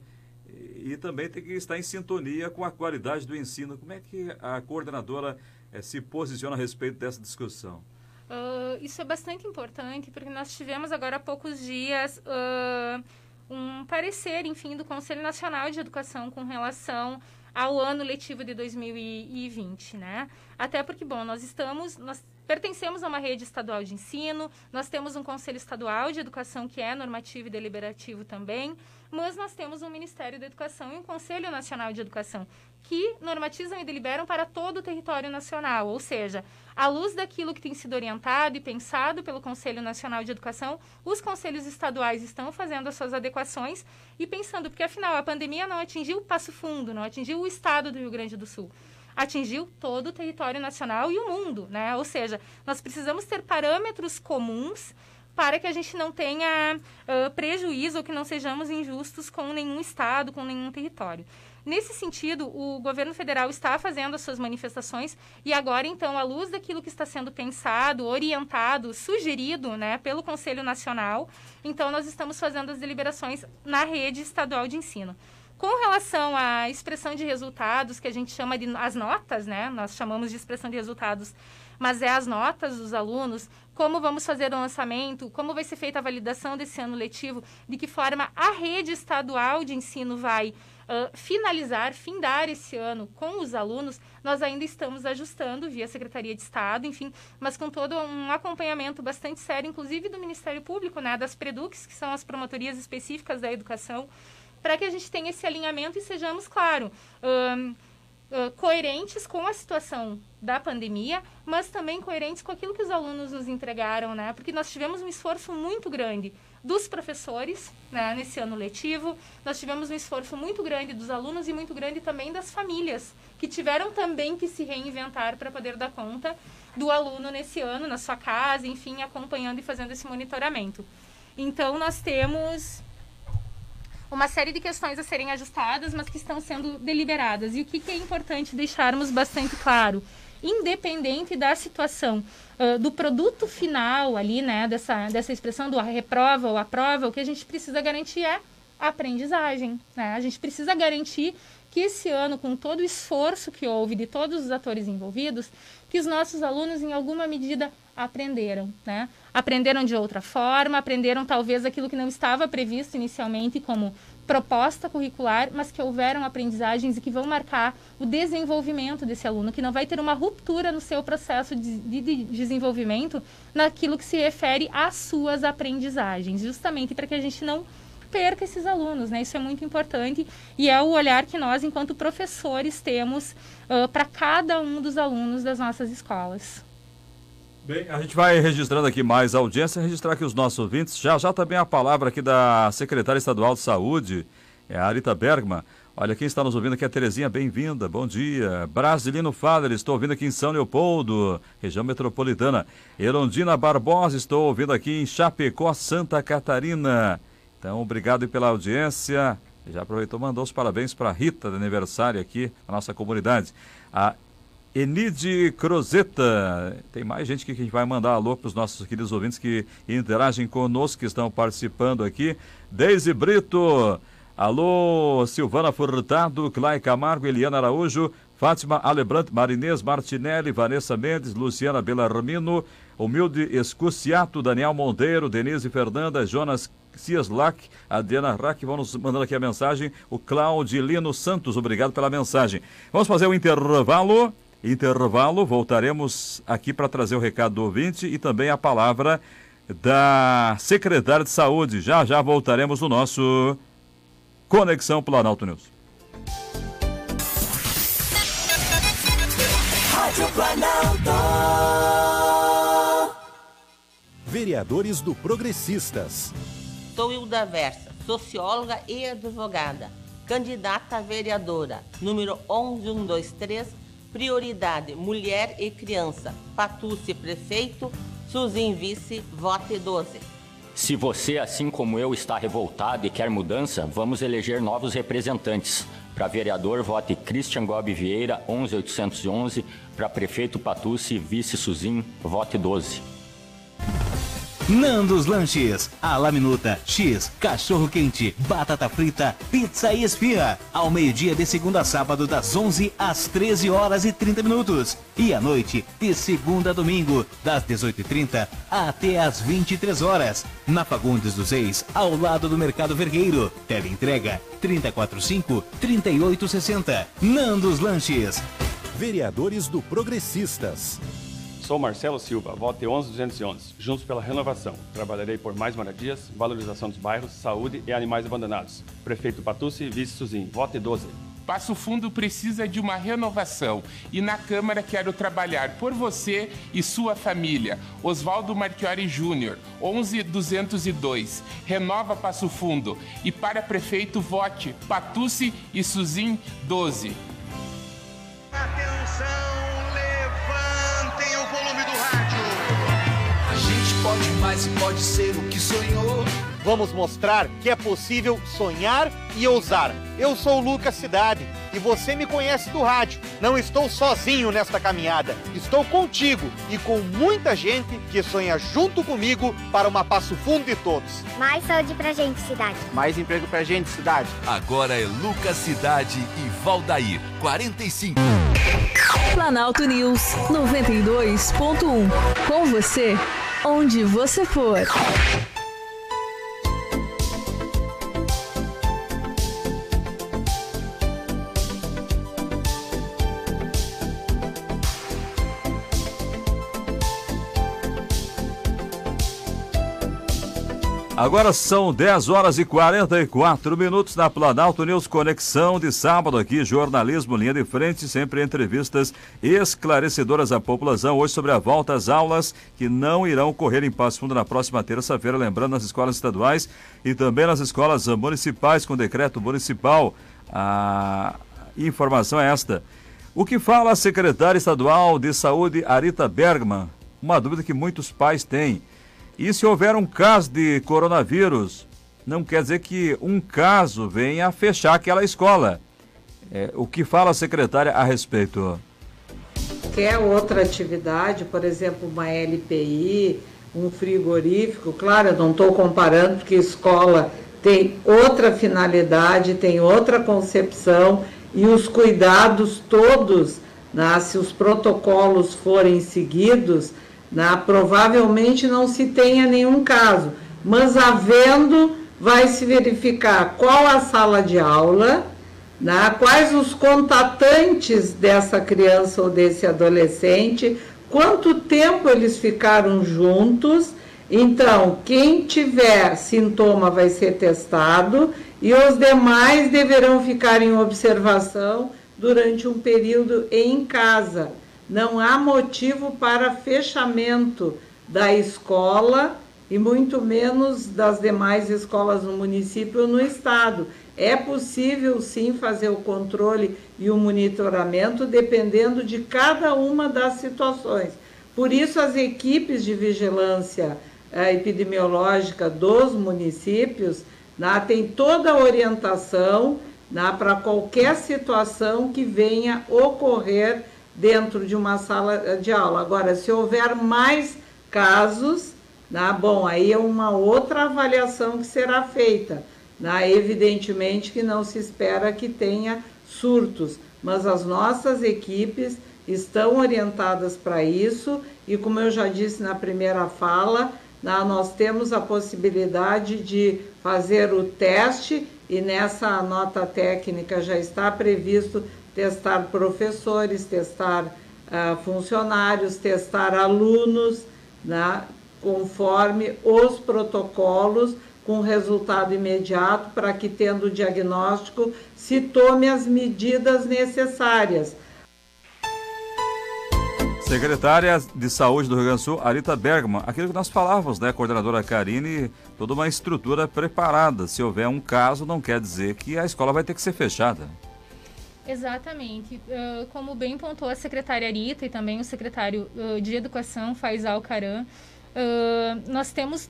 e, e também tem que estar em sintonia com a qualidade do ensino. Como é que a coordenadora é, se posiciona a respeito dessa discussão? Uh, isso é bastante importante porque nós tivemos agora há poucos dias uh, um parecer, enfim, do Conselho Nacional de Educação com relação ao ano letivo de 2020, né? Até porque, bom, nós estamos, nós Pertencemos a uma rede estadual de ensino, nós temos um Conselho Estadual de Educação que é normativo e deliberativo também, mas nós temos um Ministério da Educação e um Conselho Nacional de Educação que normatizam e deliberam para todo o território nacional, ou seja, à luz daquilo que tem sido orientado e pensado pelo Conselho Nacional de Educação, os conselhos estaduais estão fazendo as suas adequações e pensando, porque afinal a pandemia não atingiu Passo Fundo, não atingiu o estado do Rio Grande do Sul atingiu todo o território nacional e o mundo, né? Ou seja, nós precisamos ter parâmetros comuns para que a gente não tenha uh, prejuízo ou que não sejamos injustos com nenhum estado, com nenhum território. Nesse sentido, o governo federal está fazendo as suas manifestações e agora, então, à luz daquilo que está sendo pensado, orientado, sugerido né, pelo Conselho Nacional, então nós estamos fazendo as deliberações na rede estadual de ensino. Com relação à expressão de resultados, que a gente chama de as notas, né? Nós chamamos de expressão de resultados, mas é as notas dos alunos, como vamos fazer o lançamento, como vai ser feita a validação desse ano letivo, de que forma a rede estadual de ensino vai uh, finalizar, findar esse ano com os alunos, nós ainda estamos ajustando via Secretaria de Estado, enfim, mas com todo um acompanhamento bastante sério, inclusive do Ministério Público, né, das PREDUCs, que são as promotorias específicas da educação, para que a gente tenha esse alinhamento e sejamos, claro, um, uh, coerentes com a situação da pandemia, mas também coerentes com aquilo que os alunos nos entregaram, né? Porque nós tivemos um esforço muito grande dos professores, né, nesse ano letivo. Nós tivemos um esforço muito grande dos alunos e muito grande também das famílias, que tiveram também que se reinventar para poder dar conta do aluno nesse ano, na sua casa, enfim, acompanhando e fazendo esse monitoramento. Então, nós temos uma série de questões a serem ajustadas, mas que estão sendo deliberadas. E o que, que é importante deixarmos bastante claro? Independente da situação uh, do produto final ali, né, dessa, dessa expressão do reprova ou aprova, o que a gente precisa garantir é a aprendizagem. Né? A gente precisa garantir que esse ano, com todo o esforço que houve de todos os atores envolvidos, que os nossos alunos, em alguma medida, aprenderam, né? Aprenderam de outra forma, aprenderam talvez aquilo que não estava previsto inicialmente como proposta curricular, mas que houveram aprendizagens e que vão marcar o desenvolvimento desse aluno, que não vai ter uma ruptura no seu processo de, de, de desenvolvimento naquilo que se refere às suas aprendizagens, justamente para que a gente não perca esses alunos, né? Isso é muito importante e é o olhar que nós, enquanto professores, temos uh, para cada um dos alunos das nossas escolas. Bem, a gente vai registrando aqui mais audiência, registrar aqui os nossos ouvintes. Já já também a palavra aqui da secretária estadual de saúde, é a Arita Bergman. Olha, quem está nos ouvindo aqui é a Terezinha, bem-vinda, bom dia. Brasilino Fader, estou ouvindo aqui em São Leopoldo, região metropolitana. Erondina Barbosa, estou ouvindo aqui em Chapecó, Santa Catarina. Então, obrigado pela audiência. Já aproveitou, mandou os parabéns para a Rita, de aniversário aqui na nossa comunidade. A Enide Crozeta. Tem mais gente que a gente vai mandar alô para os nossos queridos ouvintes que interagem conosco, que estão participando aqui. Deise Brito. Alô, Silvana Furtado, Clay Camargo, Eliana Araújo, Fátima Alebrant, Marinês Martinelli, Vanessa Mendes, Luciana Bellarmino, Humilde Escuciato, Daniel Monteiro, Denise Fernanda, Jonas Cieslac, Adriana Rack, vamos mandando aqui a mensagem, o Claudilino Santos, obrigado pela mensagem. Vamos fazer o um intervalo. Intervalo, voltaremos aqui para trazer o recado do ouvinte e também a palavra da secretária de saúde. Já já voltaremos no nosso Conexão Planalto News. Rádio Planalto. Vereadores do Progressistas. Sou Hilda Versa, socióloga e advogada, candidata a vereadora, número 11123 Prioridade Mulher e Criança. Patucci Prefeito, Suzin Vice, vote 12. Se você, assim como eu, está revoltado e quer mudança, vamos eleger novos representantes. Para vereador, vote Christian Gobi Vieira, 11811. Para prefeito Patucci, vice Suzin, vote 12. Nandos Lanches, a minuta, X, cachorro quente, batata frita, pizza e esfirra. Ao meio-dia de segunda a sábado, das 11 às 13 horas e 30 minutos. E à noite, de segunda a domingo, das 18h30 até às 23 horas. Na Fagundes dos Reis, ao lado do Mercado Vergueiro. Tele entrega 345-3860. Nandos Lanches. Vereadores do Progressistas. Sou Marcelo Silva, vote 11211. Juntos pela renovação. Trabalharei por mais moradias, valorização dos bairros, saúde e animais abandonados. Prefeito Patucci, vice Suzin, vote 12. Passo Fundo precisa de uma renovação e na Câmara quero trabalhar por você e sua família. Oswaldo Marchiori Júnior, 11202. Renova Passo Fundo e para prefeito vote Patucci e Suzin 12. Atenção! Mais e pode ser o que sonhou. Vamos mostrar que é possível sonhar e ousar. Eu sou o Lucas Cidade e você me conhece do rádio. Não estou sozinho nesta caminhada. Estou contigo e com muita gente que sonha junto comigo para uma Passo Fundo de todos. Mais saúde pra gente, cidade. Mais emprego pra gente, cidade. Agora é Lucas Cidade e Valdair, 45. Planalto News 92.1. Com você, onde você for. Agora são 10 horas e 44 minutos na Planalto News Conexão de sábado aqui, jornalismo linha de frente, sempre entrevistas esclarecedoras à população. Hoje sobre a volta às aulas que não irão ocorrer em Passo Fundo na próxima terça-feira, lembrando nas escolas estaduais e também nas escolas municipais com decreto municipal. A informação é esta. O que fala a secretária estadual de saúde, Arita Bergman? Uma dúvida que muitos pais têm. E se houver um caso de coronavírus, não quer dizer que um caso venha a fechar aquela escola. É, o que fala a secretária a respeito? Quer outra atividade, por exemplo, uma LPI, um frigorífico, claro, eu não estou comparando porque escola tem outra finalidade, tem outra concepção e os cuidados todos, né, se os protocolos forem seguidos, né? Provavelmente não se tenha nenhum caso, mas havendo, vai se verificar qual a sala de aula, né? quais os contatantes dessa criança ou desse adolescente, quanto tempo eles ficaram juntos. Então, quem tiver sintoma vai ser testado e os demais deverão ficar em observação durante um período em casa não há motivo para fechamento da escola e muito menos das demais escolas no município ou no estado. É possível sim fazer o controle e o monitoramento dependendo de cada uma das situações. Por isso, as equipes de vigilância eh, epidemiológica dos municípios né, têm toda a orientação né, para qualquer situação que venha ocorrer dentro de uma sala de aula. Agora, se houver mais casos, né, bom, aí é uma outra avaliação que será feita. Né? Evidentemente que não se espera que tenha surtos, mas as nossas equipes estão orientadas para isso e, como eu já disse na primeira fala, né, nós temos a possibilidade de fazer o teste e nessa nota técnica já está previsto testar professores, testar uh, funcionários, testar alunos, né, conforme os protocolos, com resultado imediato, para que, tendo o diagnóstico, se tome as medidas necessárias. Secretária de Saúde do Rio Grande do Sul, Arita Bergman, aquilo que nós falávamos, né, coordenadora Karine, toda uma estrutura preparada. Se houver um caso, não quer dizer que a escola vai ter que ser fechada. Exatamente. Uh, como bem pontuou a secretária Arita e também o secretário uh, de Educação, Faisal Caram, uh, nós temos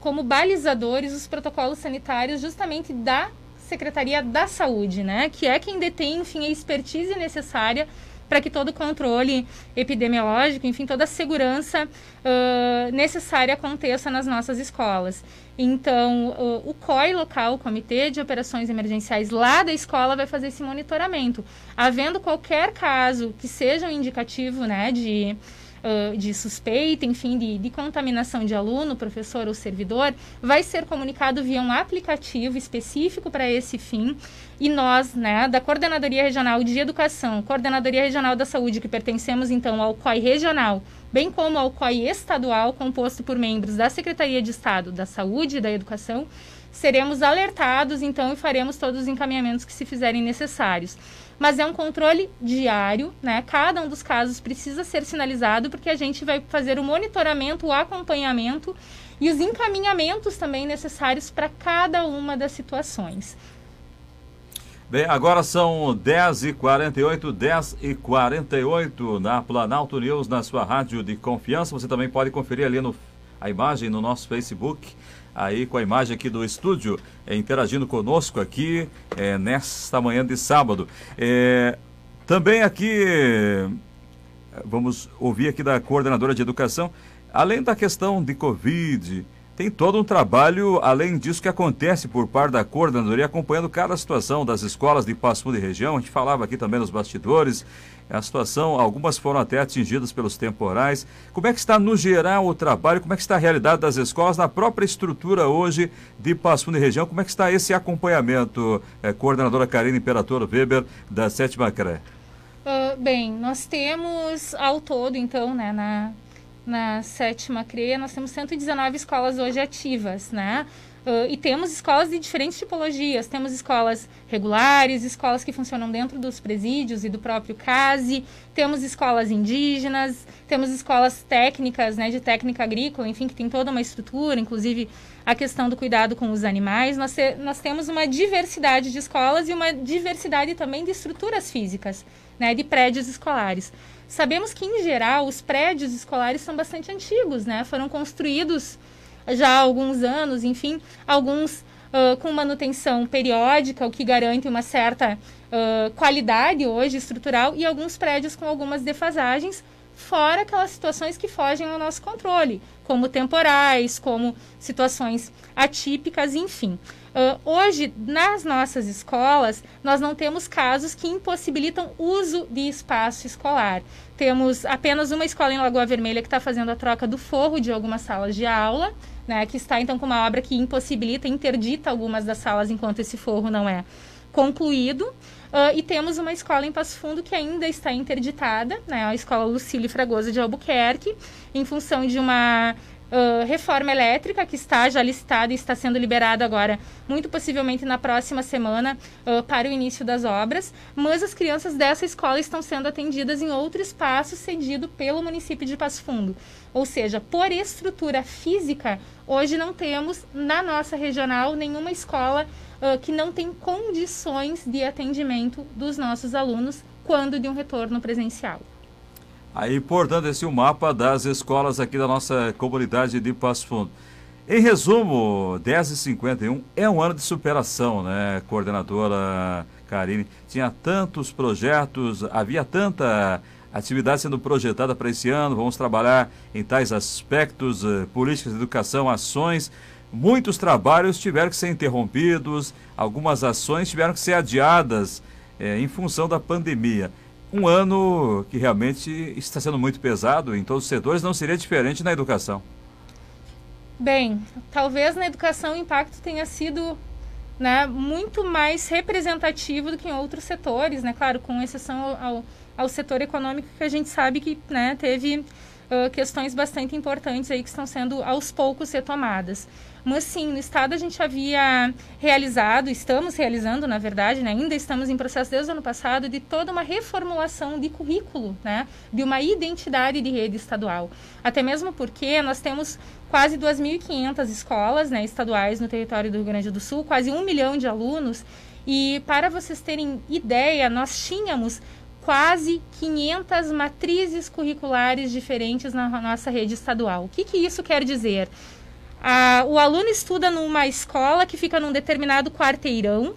como balizadores os protocolos sanitários justamente da Secretaria da Saúde, né? Que é quem detém, enfim, a expertise necessária para que todo o controle epidemiológico, enfim, toda a segurança uh, necessária aconteça nas nossas escolas. Então, uh, o COI local, o Comitê de Operações Emergenciais lá da escola, vai fazer esse monitoramento. Havendo qualquer caso que seja um indicativo né, de uh, de suspeita, enfim, de, de contaminação de aluno, professor ou servidor, vai ser comunicado via um aplicativo específico para esse fim. E nós, né, da Coordenadoria Regional de Educação, Coordenadoria Regional da Saúde, que pertencemos então ao COI regional, bem como ao COI estadual, composto por membros da Secretaria de Estado da Saúde e da Educação, seremos alertados então e faremos todos os encaminhamentos que se fizerem necessários mas é um controle diário, né? Cada um dos casos precisa ser sinalizado porque a gente vai fazer o monitoramento, o acompanhamento e os encaminhamentos também necessários para cada uma das situações. Bem, agora são 10h48, 10h48 na Planalto News, na sua rádio de confiança. Você também pode conferir ali no, a imagem no nosso Facebook aí com a imagem aqui do estúdio, é, interagindo conosco aqui é, nesta manhã de sábado. É, também aqui, vamos ouvir aqui da coordenadora de educação, além da questão de Covid, tem todo um trabalho, além disso, que acontece por parte da coordenadoria, acompanhando cada situação das escolas de Passo Fundo e região. A gente falava aqui também nos bastidores, a situação, algumas foram até atingidas pelos temporais. Como é que está, no geral, o trabalho? Como é que está a realidade das escolas na própria estrutura hoje de Passo Fundo e região? Como é que está esse acompanhamento, é, coordenadora Karine Imperator Weber, da Sétima CRE? Uh, bem, nós temos ao todo, então, né, na na sétima CREA, nós temos 119 escolas hoje ativas, né? Uh, e temos escolas de diferentes tipologias. Temos escolas regulares, escolas que funcionam dentro dos presídios e do próprio CASE, temos escolas indígenas, temos escolas técnicas, né, de técnica agrícola, enfim, que tem toda uma estrutura, inclusive a questão do cuidado com os animais. Nós, nós temos uma diversidade de escolas e uma diversidade também de estruturas físicas, né, de prédios escolares. Sabemos que, em geral, os prédios escolares são bastante antigos, né? Foram construídos já há alguns anos, enfim, alguns uh, com manutenção periódica, o que garante uma certa uh, qualidade hoje estrutural, e alguns prédios com algumas defasagens, fora aquelas situações que fogem ao nosso controle, como temporais, como situações atípicas, enfim. Uh, hoje, nas nossas escolas, nós não temos casos que impossibilitam uso de espaço escolar. Temos apenas uma escola em Lagoa Vermelha que está fazendo a troca do forro de algumas salas de aula, né, que está então com uma obra que impossibilita, interdita algumas das salas enquanto esse forro não é concluído. Uh, e temos uma escola em Passo Fundo que ainda está interditada, né, a Escola Lucílio Fragoso de Albuquerque, em função de uma Reforma elétrica, que está já licitada e está sendo liberada agora, muito possivelmente na próxima semana, uh, para o início das obras. Mas as crianças dessa escola estão sendo atendidas em outro espaço cedido pelo município de Passo Fundo. Ou seja, por estrutura física, hoje não temos na nossa regional nenhuma escola uh, que não tem condições de atendimento dos nossos alunos quando de um retorno presencial. Aí, portanto, esse é o mapa das escolas aqui da nossa comunidade de Passo Fundo. Em resumo, 10 e 51 é um ano de superação, né, coordenadora Karine? Tinha tantos projetos, havia tanta atividade sendo projetada para esse ano, vamos trabalhar em tais aspectos, uh, políticas de educação, ações. Muitos trabalhos tiveram que ser interrompidos, algumas ações tiveram que ser adiadas eh, em função da pandemia um ano que realmente está sendo muito pesado em todos os setores, não seria diferente na educação. Bem, talvez na educação o impacto tenha sido né, muito mais representativo do que em outros setores, né? Claro, com exceção ao, ao setor econômico que a gente sabe que né, teve uh, questões bastante importantes aí que estão sendo aos poucos retomadas. Mas sim, no estado a gente havia realizado, estamos realizando, na verdade, né, ainda estamos em processo desde o ano passado, de toda uma reformulação de currículo, né, de uma identidade de rede estadual. Até mesmo porque nós temos quase 2.500 escolas né, estaduais no território do Rio Grande do Sul, quase um milhão de alunos. E para vocês terem ideia, nós tínhamos quase 500 matrizes curriculares diferentes na nossa rede estadual. O que, que isso quer dizer? O aluno estuda numa escola que fica num determinado quarteirão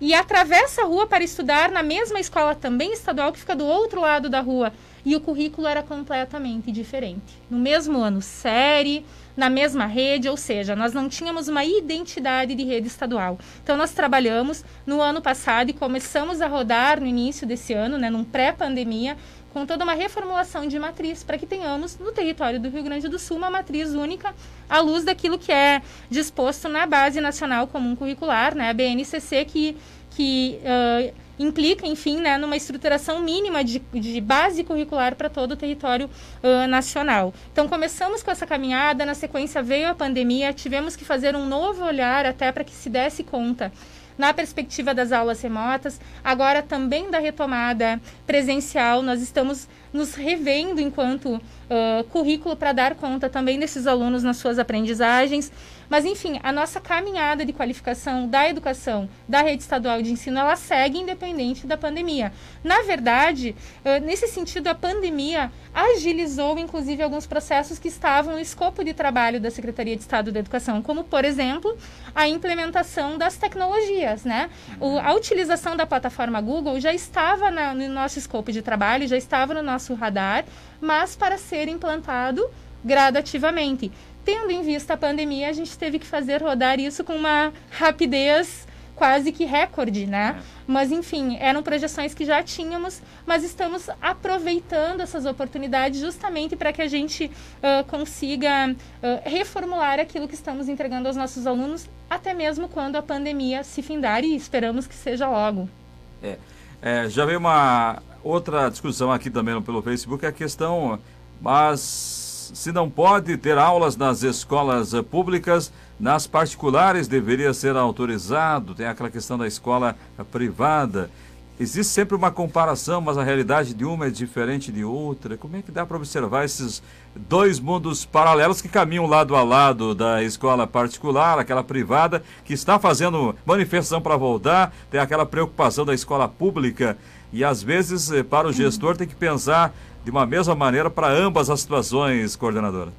e atravessa a rua para estudar na mesma escola também estadual que fica do outro lado da rua. E o currículo era completamente diferente. No mesmo ano, série, na mesma rede, ou seja, nós não tínhamos uma identidade de rede estadual. Então, nós trabalhamos no ano passado e começamos a rodar no início desse ano, né, num pré-pandemia, com toda uma reformulação de matriz para que tenhamos no território do Rio Grande do Sul uma matriz única à luz daquilo que é disposto na Base Nacional Comum Curricular, né, a BNCC, que, que uh, implica, enfim, né, numa estruturação mínima de, de base curricular para todo o território uh, nacional. Então, começamos com essa caminhada, na sequência veio a pandemia, tivemos que fazer um novo olhar até para que se desse conta na perspectiva das aulas remotas, agora também da retomada presencial, nós estamos nos revendo enquanto uh, currículo para dar conta também desses alunos nas suas aprendizagens. Mas, enfim, a nossa caminhada de qualificação da educação da rede estadual de ensino, ela segue independente da pandemia. Na verdade, uh, nesse sentido, a pandemia agilizou, inclusive, alguns processos que estavam no escopo de trabalho da Secretaria de Estado da Educação, como, por exemplo, a implementação das tecnologias, né? O, a utilização da plataforma Google já estava na, no nosso escopo de trabalho, já estava no nosso radar, mas para ser implantado gradativamente. Tendo em vista a pandemia, a gente teve que fazer rodar isso com uma rapidez quase que recorde, né? É. Mas enfim, eram projeções que já tínhamos, mas estamos aproveitando essas oportunidades justamente para que a gente uh, consiga uh, reformular aquilo que estamos entregando aos nossos alunos, até mesmo quando a pandemia se findar e esperamos que seja logo. É, é já veio uma outra discussão aqui também pelo Facebook, é a questão, mas se não pode ter aulas nas escolas eh, públicas, nas particulares deveria ser autorizado. Tem aquela questão da escola eh, privada. Existe sempre uma comparação, mas a realidade de uma é diferente de outra. Como é que dá para observar esses dois mundos paralelos que caminham lado a lado da escola particular, aquela privada, que está fazendo manifestação para voltar, tem aquela preocupação da escola pública e às vezes eh, para o gestor tem que pensar de uma mesma maneira para ambas as situações, coordenadora?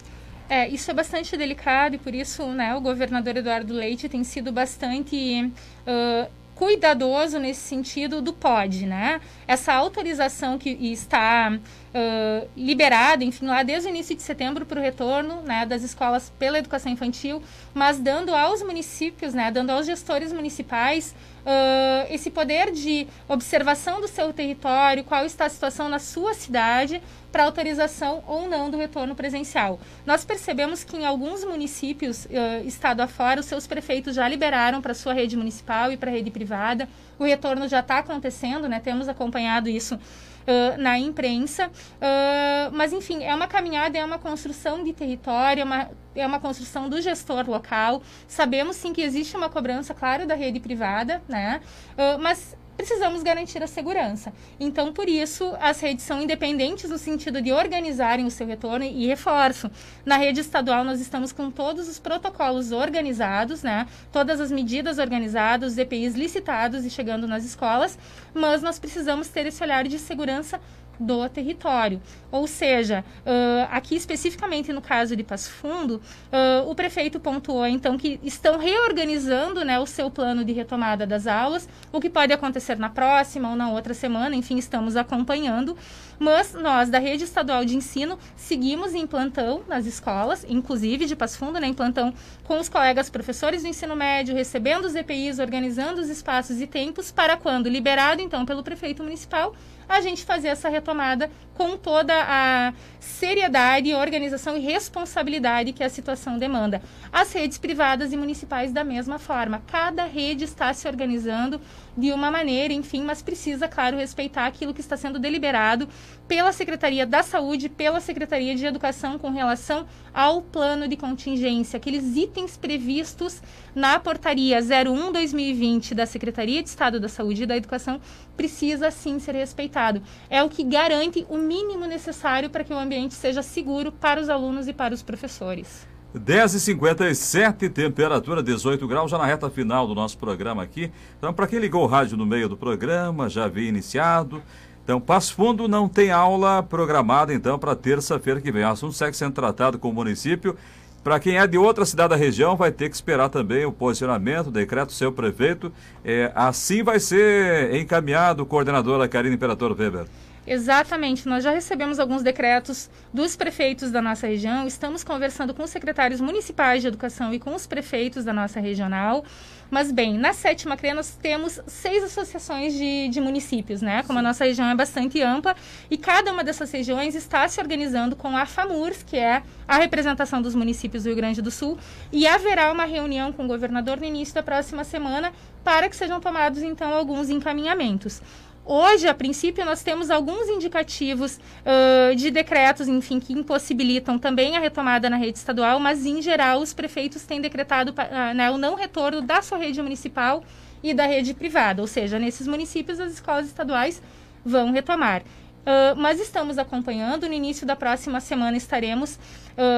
É, isso é bastante delicado e por isso né, o governador Eduardo Leite tem sido bastante uh, cuidadoso nesse sentido do POD, né? Essa autorização que está uh, liberada, enfim, lá desde o início de setembro para o retorno né, das escolas pela educação infantil, mas dando aos municípios, né, dando aos gestores municipais uh, esse poder de observação do seu território, qual está a situação na sua cidade, para autorização ou não do retorno presencial. Nós percebemos que em alguns municípios, uh, estado afora, os seus prefeitos já liberaram para sua rede municipal e para a rede privada. O retorno já está acontecendo, né? Temos acompanhado isso uh, na imprensa. Uh, mas, enfim, é uma caminhada, é uma construção de território, é uma, é uma construção do gestor local. Sabemos, sim, que existe uma cobrança, claro, da rede privada, né? Uh, mas precisamos garantir a segurança. Então, por isso, as redes são independentes no sentido de organizarem o seu retorno e reforço. Na rede estadual, nós estamos com todos os protocolos organizados, né? Todas as medidas organizadas, os EPIs licitados e chegando nas escolas, mas nós precisamos ter esse olhar de segurança do território. Ou seja, uh, aqui especificamente no caso de Passo Fundo, uh, o prefeito pontuou então que estão reorganizando né, o seu plano de retomada das aulas, o que pode acontecer na próxima ou na outra semana, enfim, estamos acompanhando. Mas nós, da rede estadual de ensino, seguimos em plantão nas escolas, inclusive de Passo Fundo, né, em plantão com os colegas professores do ensino médio, recebendo os EPIs, organizando os espaços e tempos para quando liberado então pelo prefeito municipal a gente fazer essa retomada com toda a seriedade, organização e responsabilidade que a situação demanda. As redes privadas e municipais da mesma forma. Cada rede está se organizando de uma maneira, enfim, mas precisa, claro, respeitar aquilo que está sendo deliberado pela Secretaria da Saúde, pela Secretaria de Educação com relação ao plano de contingência, aqueles itens previstos na portaria 01/2020 da Secretaria de Estado da Saúde e da Educação precisa sim ser respeitado. É o que garante o mínimo necessário para que o ambiente seja seguro para os alunos e para os professores. 10h57, temperatura 18 graus, já na reta final do nosso programa aqui. Então, para quem ligou o rádio no meio do programa, já havia iniciado. Então, Passo Fundo não tem aula programada, então, para terça-feira que vem. O assunto segue sendo tratado com o município. Para quem é de outra cidade da região, vai ter que esperar também o posicionamento, o decreto seu prefeito. É, assim vai ser encaminhado, coordenadora Karine Imperator Weber. Exatamente, nós já recebemos alguns decretos dos prefeitos da nossa região, estamos conversando com os secretários municipais de educação e com os prefeitos da nossa regional. Mas, bem, na sétima CRE nós temos seis associações de, de municípios, né? Como a nossa região é bastante ampla, e cada uma dessas regiões está se organizando com a FAMURS, que é a representação dos municípios do Rio Grande do Sul, e haverá uma reunião com o governador no início da próxima semana para que sejam tomados, então, alguns encaminhamentos. Hoje, a princípio, nós temos alguns indicativos uh, de decretos, enfim, que impossibilitam também a retomada na rede estadual, mas, em geral, os prefeitos têm decretado uh, né, o não retorno da sua rede municipal e da rede privada. Ou seja, nesses municípios, as escolas estaduais vão retomar. Uh, mas estamos acompanhando. No início da próxima semana estaremos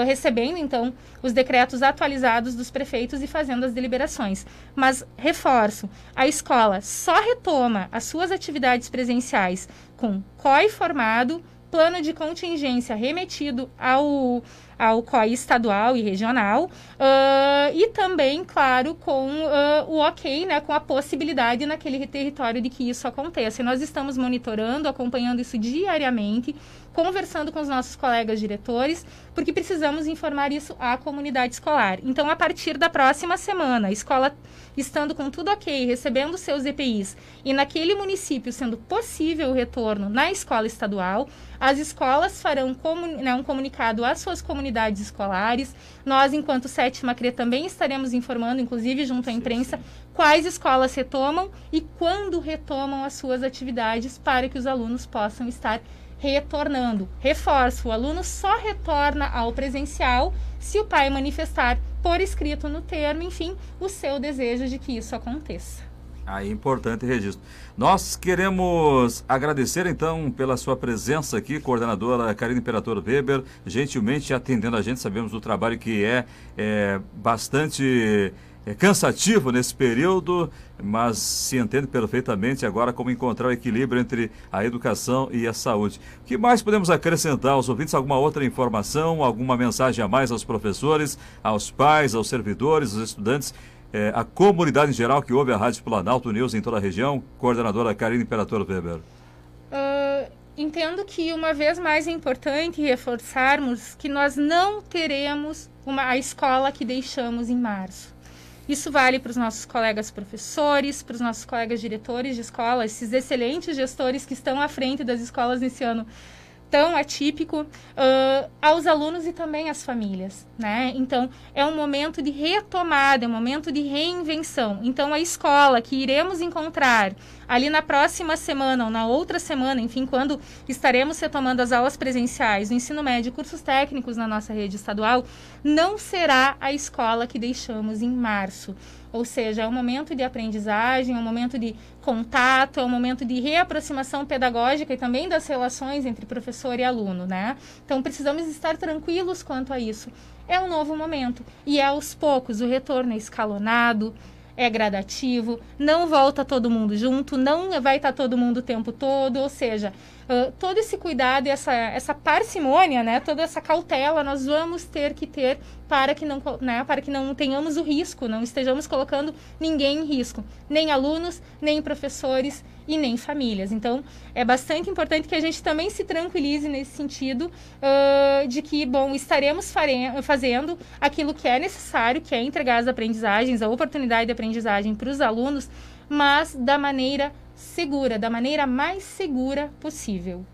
recebendo, então, os decretos atualizados dos prefeitos e fazendo as deliberações. Mas, reforço, a escola só retoma as suas atividades presenciais com COI formado, plano de contingência remetido ao ao COI estadual e regional, uh, e também, claro, com uh, o ok, né, com a possibilidade naquele território de que isso aconteça. E nós estamos monitorando, acompanhando isso diariamente, conversando com os nossos colegas diretores, porque precisamos informar isso à comunidade escolar. Então, a partir da próxima semana, a escola estando com tudo ok, recebendo seus EPIs, e naquele município sendo possível o retorno na escola estadual, as escolas farão comun né, um comunicado às suas comunidades escolares. Nós, enquanto sétima CRE, também estaremos informando, inclusive junto à imprensa, quais escolas retomam e quando retomam as suas atividades para que os alunos possam estar retornando. Reforço: o aluno só retorna ao presencial se o pai manifestar por escrito no termo, enfim, o seu desejo de que isso aconteça. Aí, importante registro. Nós queremos agradecer, então, pela sua presença aqui, coordenadora Karine Imperator Weber, gentilmente atendendo a gente. Sabemos do trabalho que é, é bastante é, cansativo nesse período, mas se entende perfeitamente agora como encontrar o equilíbrio entre a educação e a saúde. O que mais podemos acrescentar aos ouvintes? Alguma outra informação, alguma mensagem a mais aos professores, aos pais, aos servidores, aos estudantes? é, a comunidade em geral que ouve a Rádio Planalto News em toda a região. Coordenadora Karine Imperator Weber. Uh, entendo que uma vez mais é importante reforçarmos que nós não teremos uma, a escola que deixamos em março. Isso vale para os nossos colegas professores, para os nossos colegas diretores de escola, esses excelentes gestores que estão à frente das escolas nesse ano tão atípico uh, aos alunos e também às famílias, né? Então é um momento de retomada, é um momento de reinvenção. Então a escola que iremos encontrar ali na próxima semana ou na outra semana, enfim, quando estaremos retomando as aulas presenciais do ensino médio, cursos técnicos na nossa rede estadual, não será a escola que deixamos em março. Ou seja, é um momento de aprendizagem, é um momento de contato, é um momento de reaproximação pedagógica e também das relações entre professor e aluno, né? Então precisamos estar tranquilos quanto a isso. É um novo momento e é aos poucos, o retorno é escalonado, é gradativo, não volta todo mundo junto, não vai estar todo mundo o tempo todo, ou seja, uh, todo esse cuidado e essa, essa parcimônia, né, toda essa cautela nós vamos ter que ter para que não, né, para que não tenhamos o risco, não estejamos colocando ninguém em risco, nem alunos, nem professores e nem famílias. Então, é bastante importante que a gente também se tranquilize nesse sentido uh, de que, bom, estaremos fazendo aquilo que é necessário, que é entregar as aprendizagens, a oportunidade de aprendizagem para os alunos, mas da maneira segura, da maneira mais segura possível.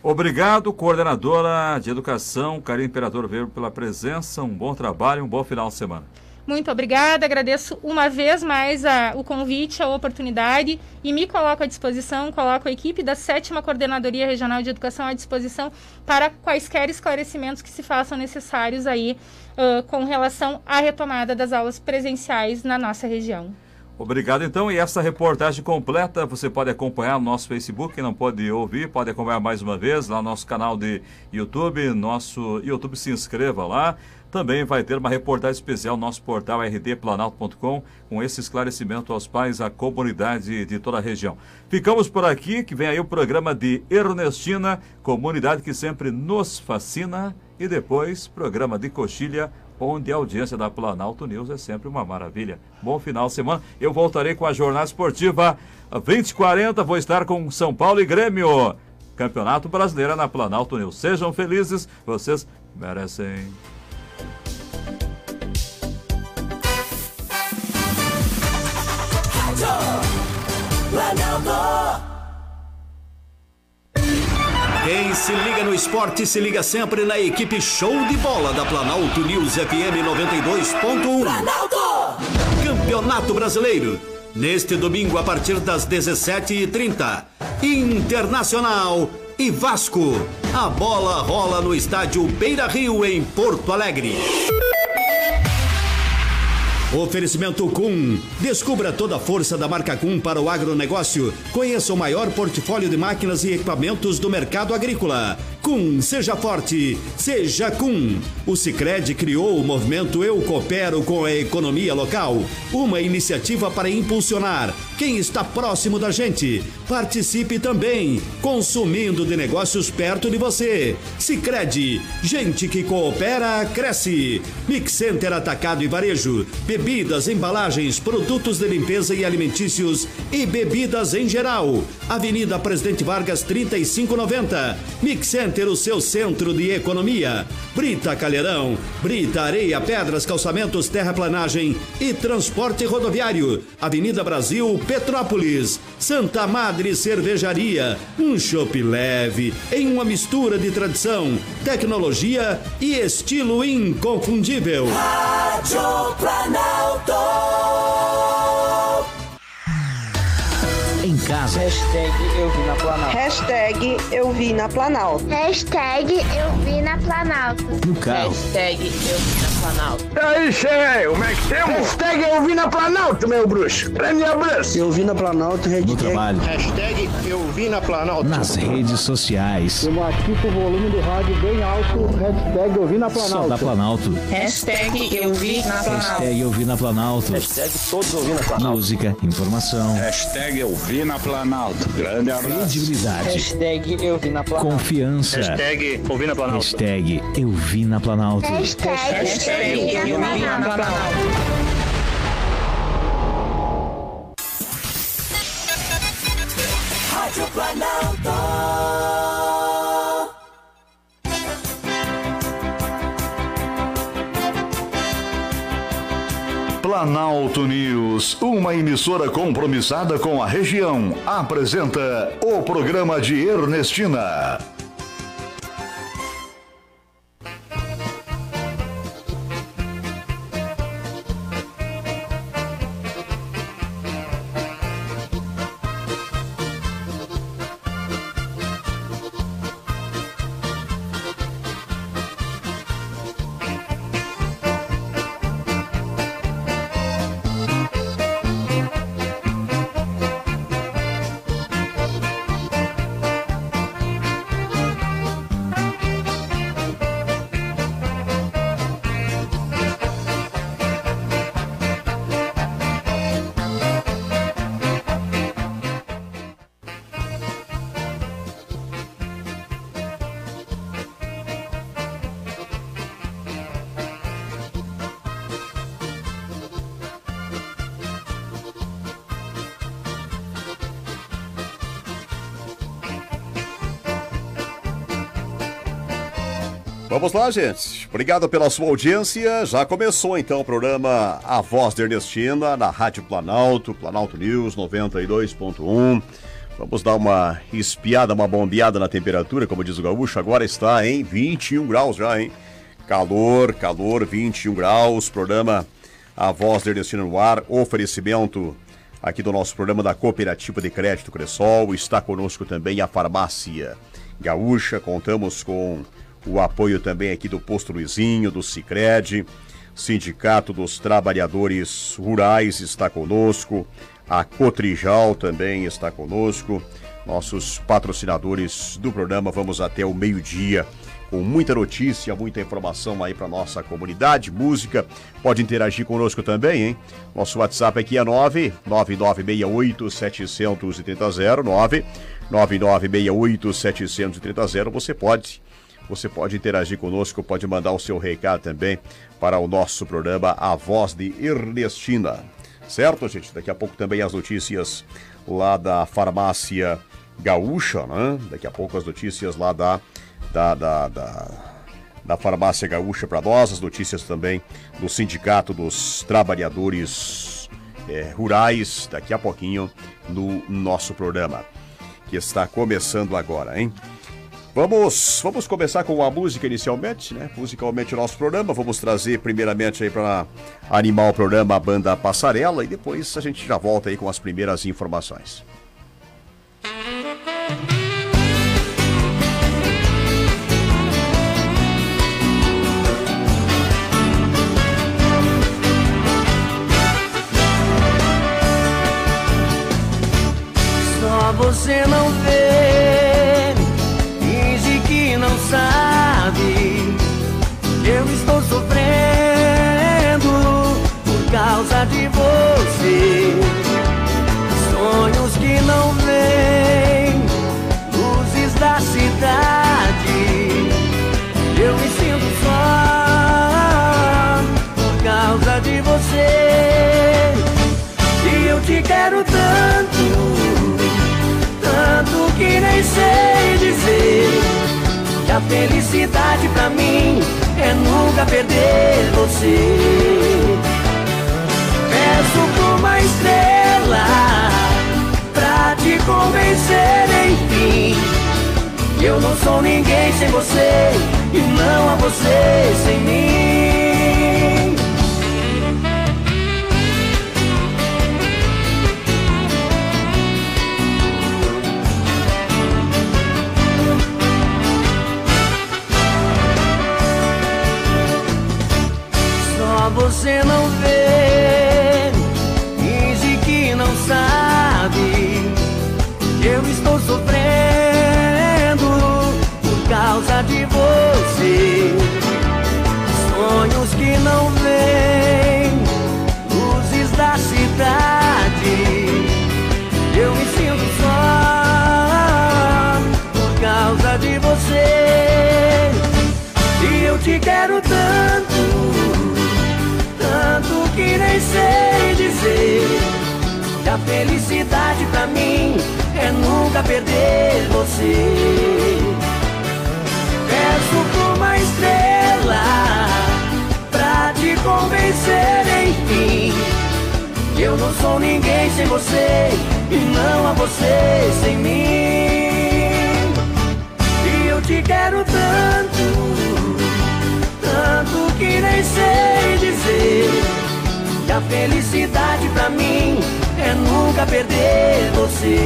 Obrigado, coordenadora de educação, Karine Imperador Verbo, pela presença. Um bom trabalho, um bom final de semana. Muito obrigada, agradeço uma vez mais a, o convite, a oportunidade e me coloco à disposição, coloco a equipe da sétima Coordenadoria Regional de Educação à disposição para quaisquer esclarecimentos que se façam necessários aí uh, com relação à retomada das aulas presenciais na nossa região. Obrigado, então. E essa reportagem completa você pode acompanhar no nosso Facebook. Quem não pode ouvir, pode acompanhar mais uma vez lá no nosso canal de YouTube. Nosso YouTube, se inscreva lá. Também vai ter uma reportagem especial no nosso portal rdplanalto.com com esse esclarecimento aos pais, à comunidade de toda a região. Ficamos por aqui, que vem aí o programa de Ernestina, comunidade que sempre nos fascina, e depois programa de Coxilha, onde a audiência da Planalto News é sempre uma maravilha. Bom final de semana. Eu voltarei com a jornada esportiva 2040, vou estar com São Paulo e Grêmio. Campeonato Brasileiro na Planalto News. Sejam felizes, vocês merecem. Quem se liga no esporte se liga sempre na equipe Show de Bola da Planalto News FM 92.1. Planalto! Campeonato Brasileiro. Neste domingo a partir das 17h30. Internacional e Vasco. A bola rola no estádio Beira Rio, em Porto Alegre. Oferecimento Cum. Descubra toda a força da marca Cum para o agronegócio. Conheça o maior portfólio de máquinas e equipamentos do mercado agrícola. Cum, seja forte, seja Cum. O Sicredi criou o movimento Eu Coopero com a Economia Local, uma iniciativa para impulsionar quem está próximo da gente. Participe também, consumindo de negócios perto de você. Sicredi, gente que coopera cresce. Mix Center Atacado e Varejo, bebidas, embalagens, produtos de limpeza e alimentícios e bebidas em geral. Avenida Presidente Vargas 3590. Mix Center ter o seu centro de economia. Brita Calheirão, Brita Areia, Pedras, Calçamentos, Terraplanagem e Transporte Rodoviário. Avenida Brasil, Petrópolis. Santa Madre Cervejaria, um chopp leve em uma mistura de tradição, tecnologia e estilo inconfundível. Rádio Planalto casa. Hashtag eu vi na Planalto. Hashtag eu vi na Planalto. Hashtag eu vi na Planalto. No carro. Hashtag eu vi na Planalto. E aí, cheio, como é que temos? Hashtag eu vi na Planalto, meu bruxo. Grande abraço. Eu vi na Planalto. Hashtag, no trabalho. Hashtag eu vi na Planalto. Nas redes sociais. Eu aqui com o volume do rádio bem alto. Hashtag eu vi na Planalto. Só da Planalto. Hashtag eu vi na Planalto. Hashtag eu vi na Planalto. Hashtag todos ouvindo na Planalto. Música, informação. Hashtag eu vi na Planalto. Grande abraço. Credibilidade. Hashtag eu vi na Planalto. Confiança. Hashtag eu vi na Planalto. Hashtag eu vi na Planalto. Hashtag, Hashtag eu vi na Planalto. Rádio Planalto. Planalto News, uma emissora compromissada com a região, apresenta o programa de Ernestina. Vamos lá, gente. Obrigado pela sua audiência. Já começou então o programa A Voz de Ernestina na Rádio Planalto, Planalto News 92.1. Vamos dar uma espiada, uma bombeada na temperatura, como diz o gaúcho. Agora está em 21 graus já, hein? Calor, calor, 21 graus. Programa A Voz de Ernestina no ar. Oferecimento aqui do nosso programa da Cooperativa de Crédito Cressol. Está conosco também a Farmácia Gaúcha. Contamos com o apoio também aqui do Posto Luizinho, do Cicred, Sindicato dos Trabalhadores Rurais está conosco, a Cotrijal também está conosco, nossos patrocinadores do programa. Vamos até o meio-dia com muita notícia, muita informação aí para nossa comunidade, música. Pode interagir conosco também, hein? Nosso WhatsApp aqui é 9 9968 730 9 9968 730 Você pode você pode interagir conosco, pode mandar o seu recado também para o nosso programa A Voz de Ernestina. Certo, gente? Daqui a pouco também as notícias lá da farmácia gaúcha, né? Daqui a pouco as notícias lá da, da, da, da, da farmácia gaúcha para nós, as notícias também do Sindicato dos Trabalhadores é, Rurais, daqui a pouquinho no nosso programa, que está começando agora, hein? Vamos, vamos começar com a música inicialmente, né? Musicalmente o nosso programa. Vamos trazer primeiramente aí para animar o programa a banda Passarela e depois a gente já volta aí com as primeiras informações. Só você não vê, que sabe. Eu estou sofrendo por causa de você. Sonhos que não vêm, luzes da cidade. Eu me sinto só por causa de você. E eu te quero tanto, tanto que nem sei dizer. A felicidade pra mim é nunca perder você. Peço por uma estrela pra te convencer, enfim. Eu não sou ninguém sem você e não há você sem mim. Felicidade pra mim é nunca perder você.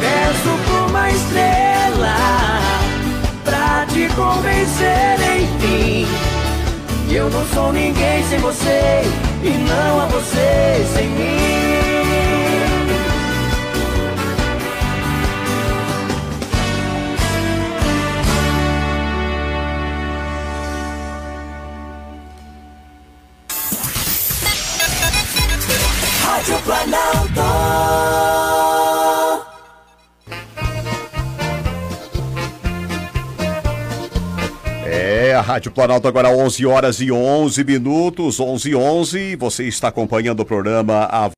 Peço por uma estrela pra te convencer, enfim. Eu não sou ninguém sem você e não há você sem mim. Rádio Planalto agora 11 horas e 11 minutos, 11 e 11. Você está acompanhando o programa A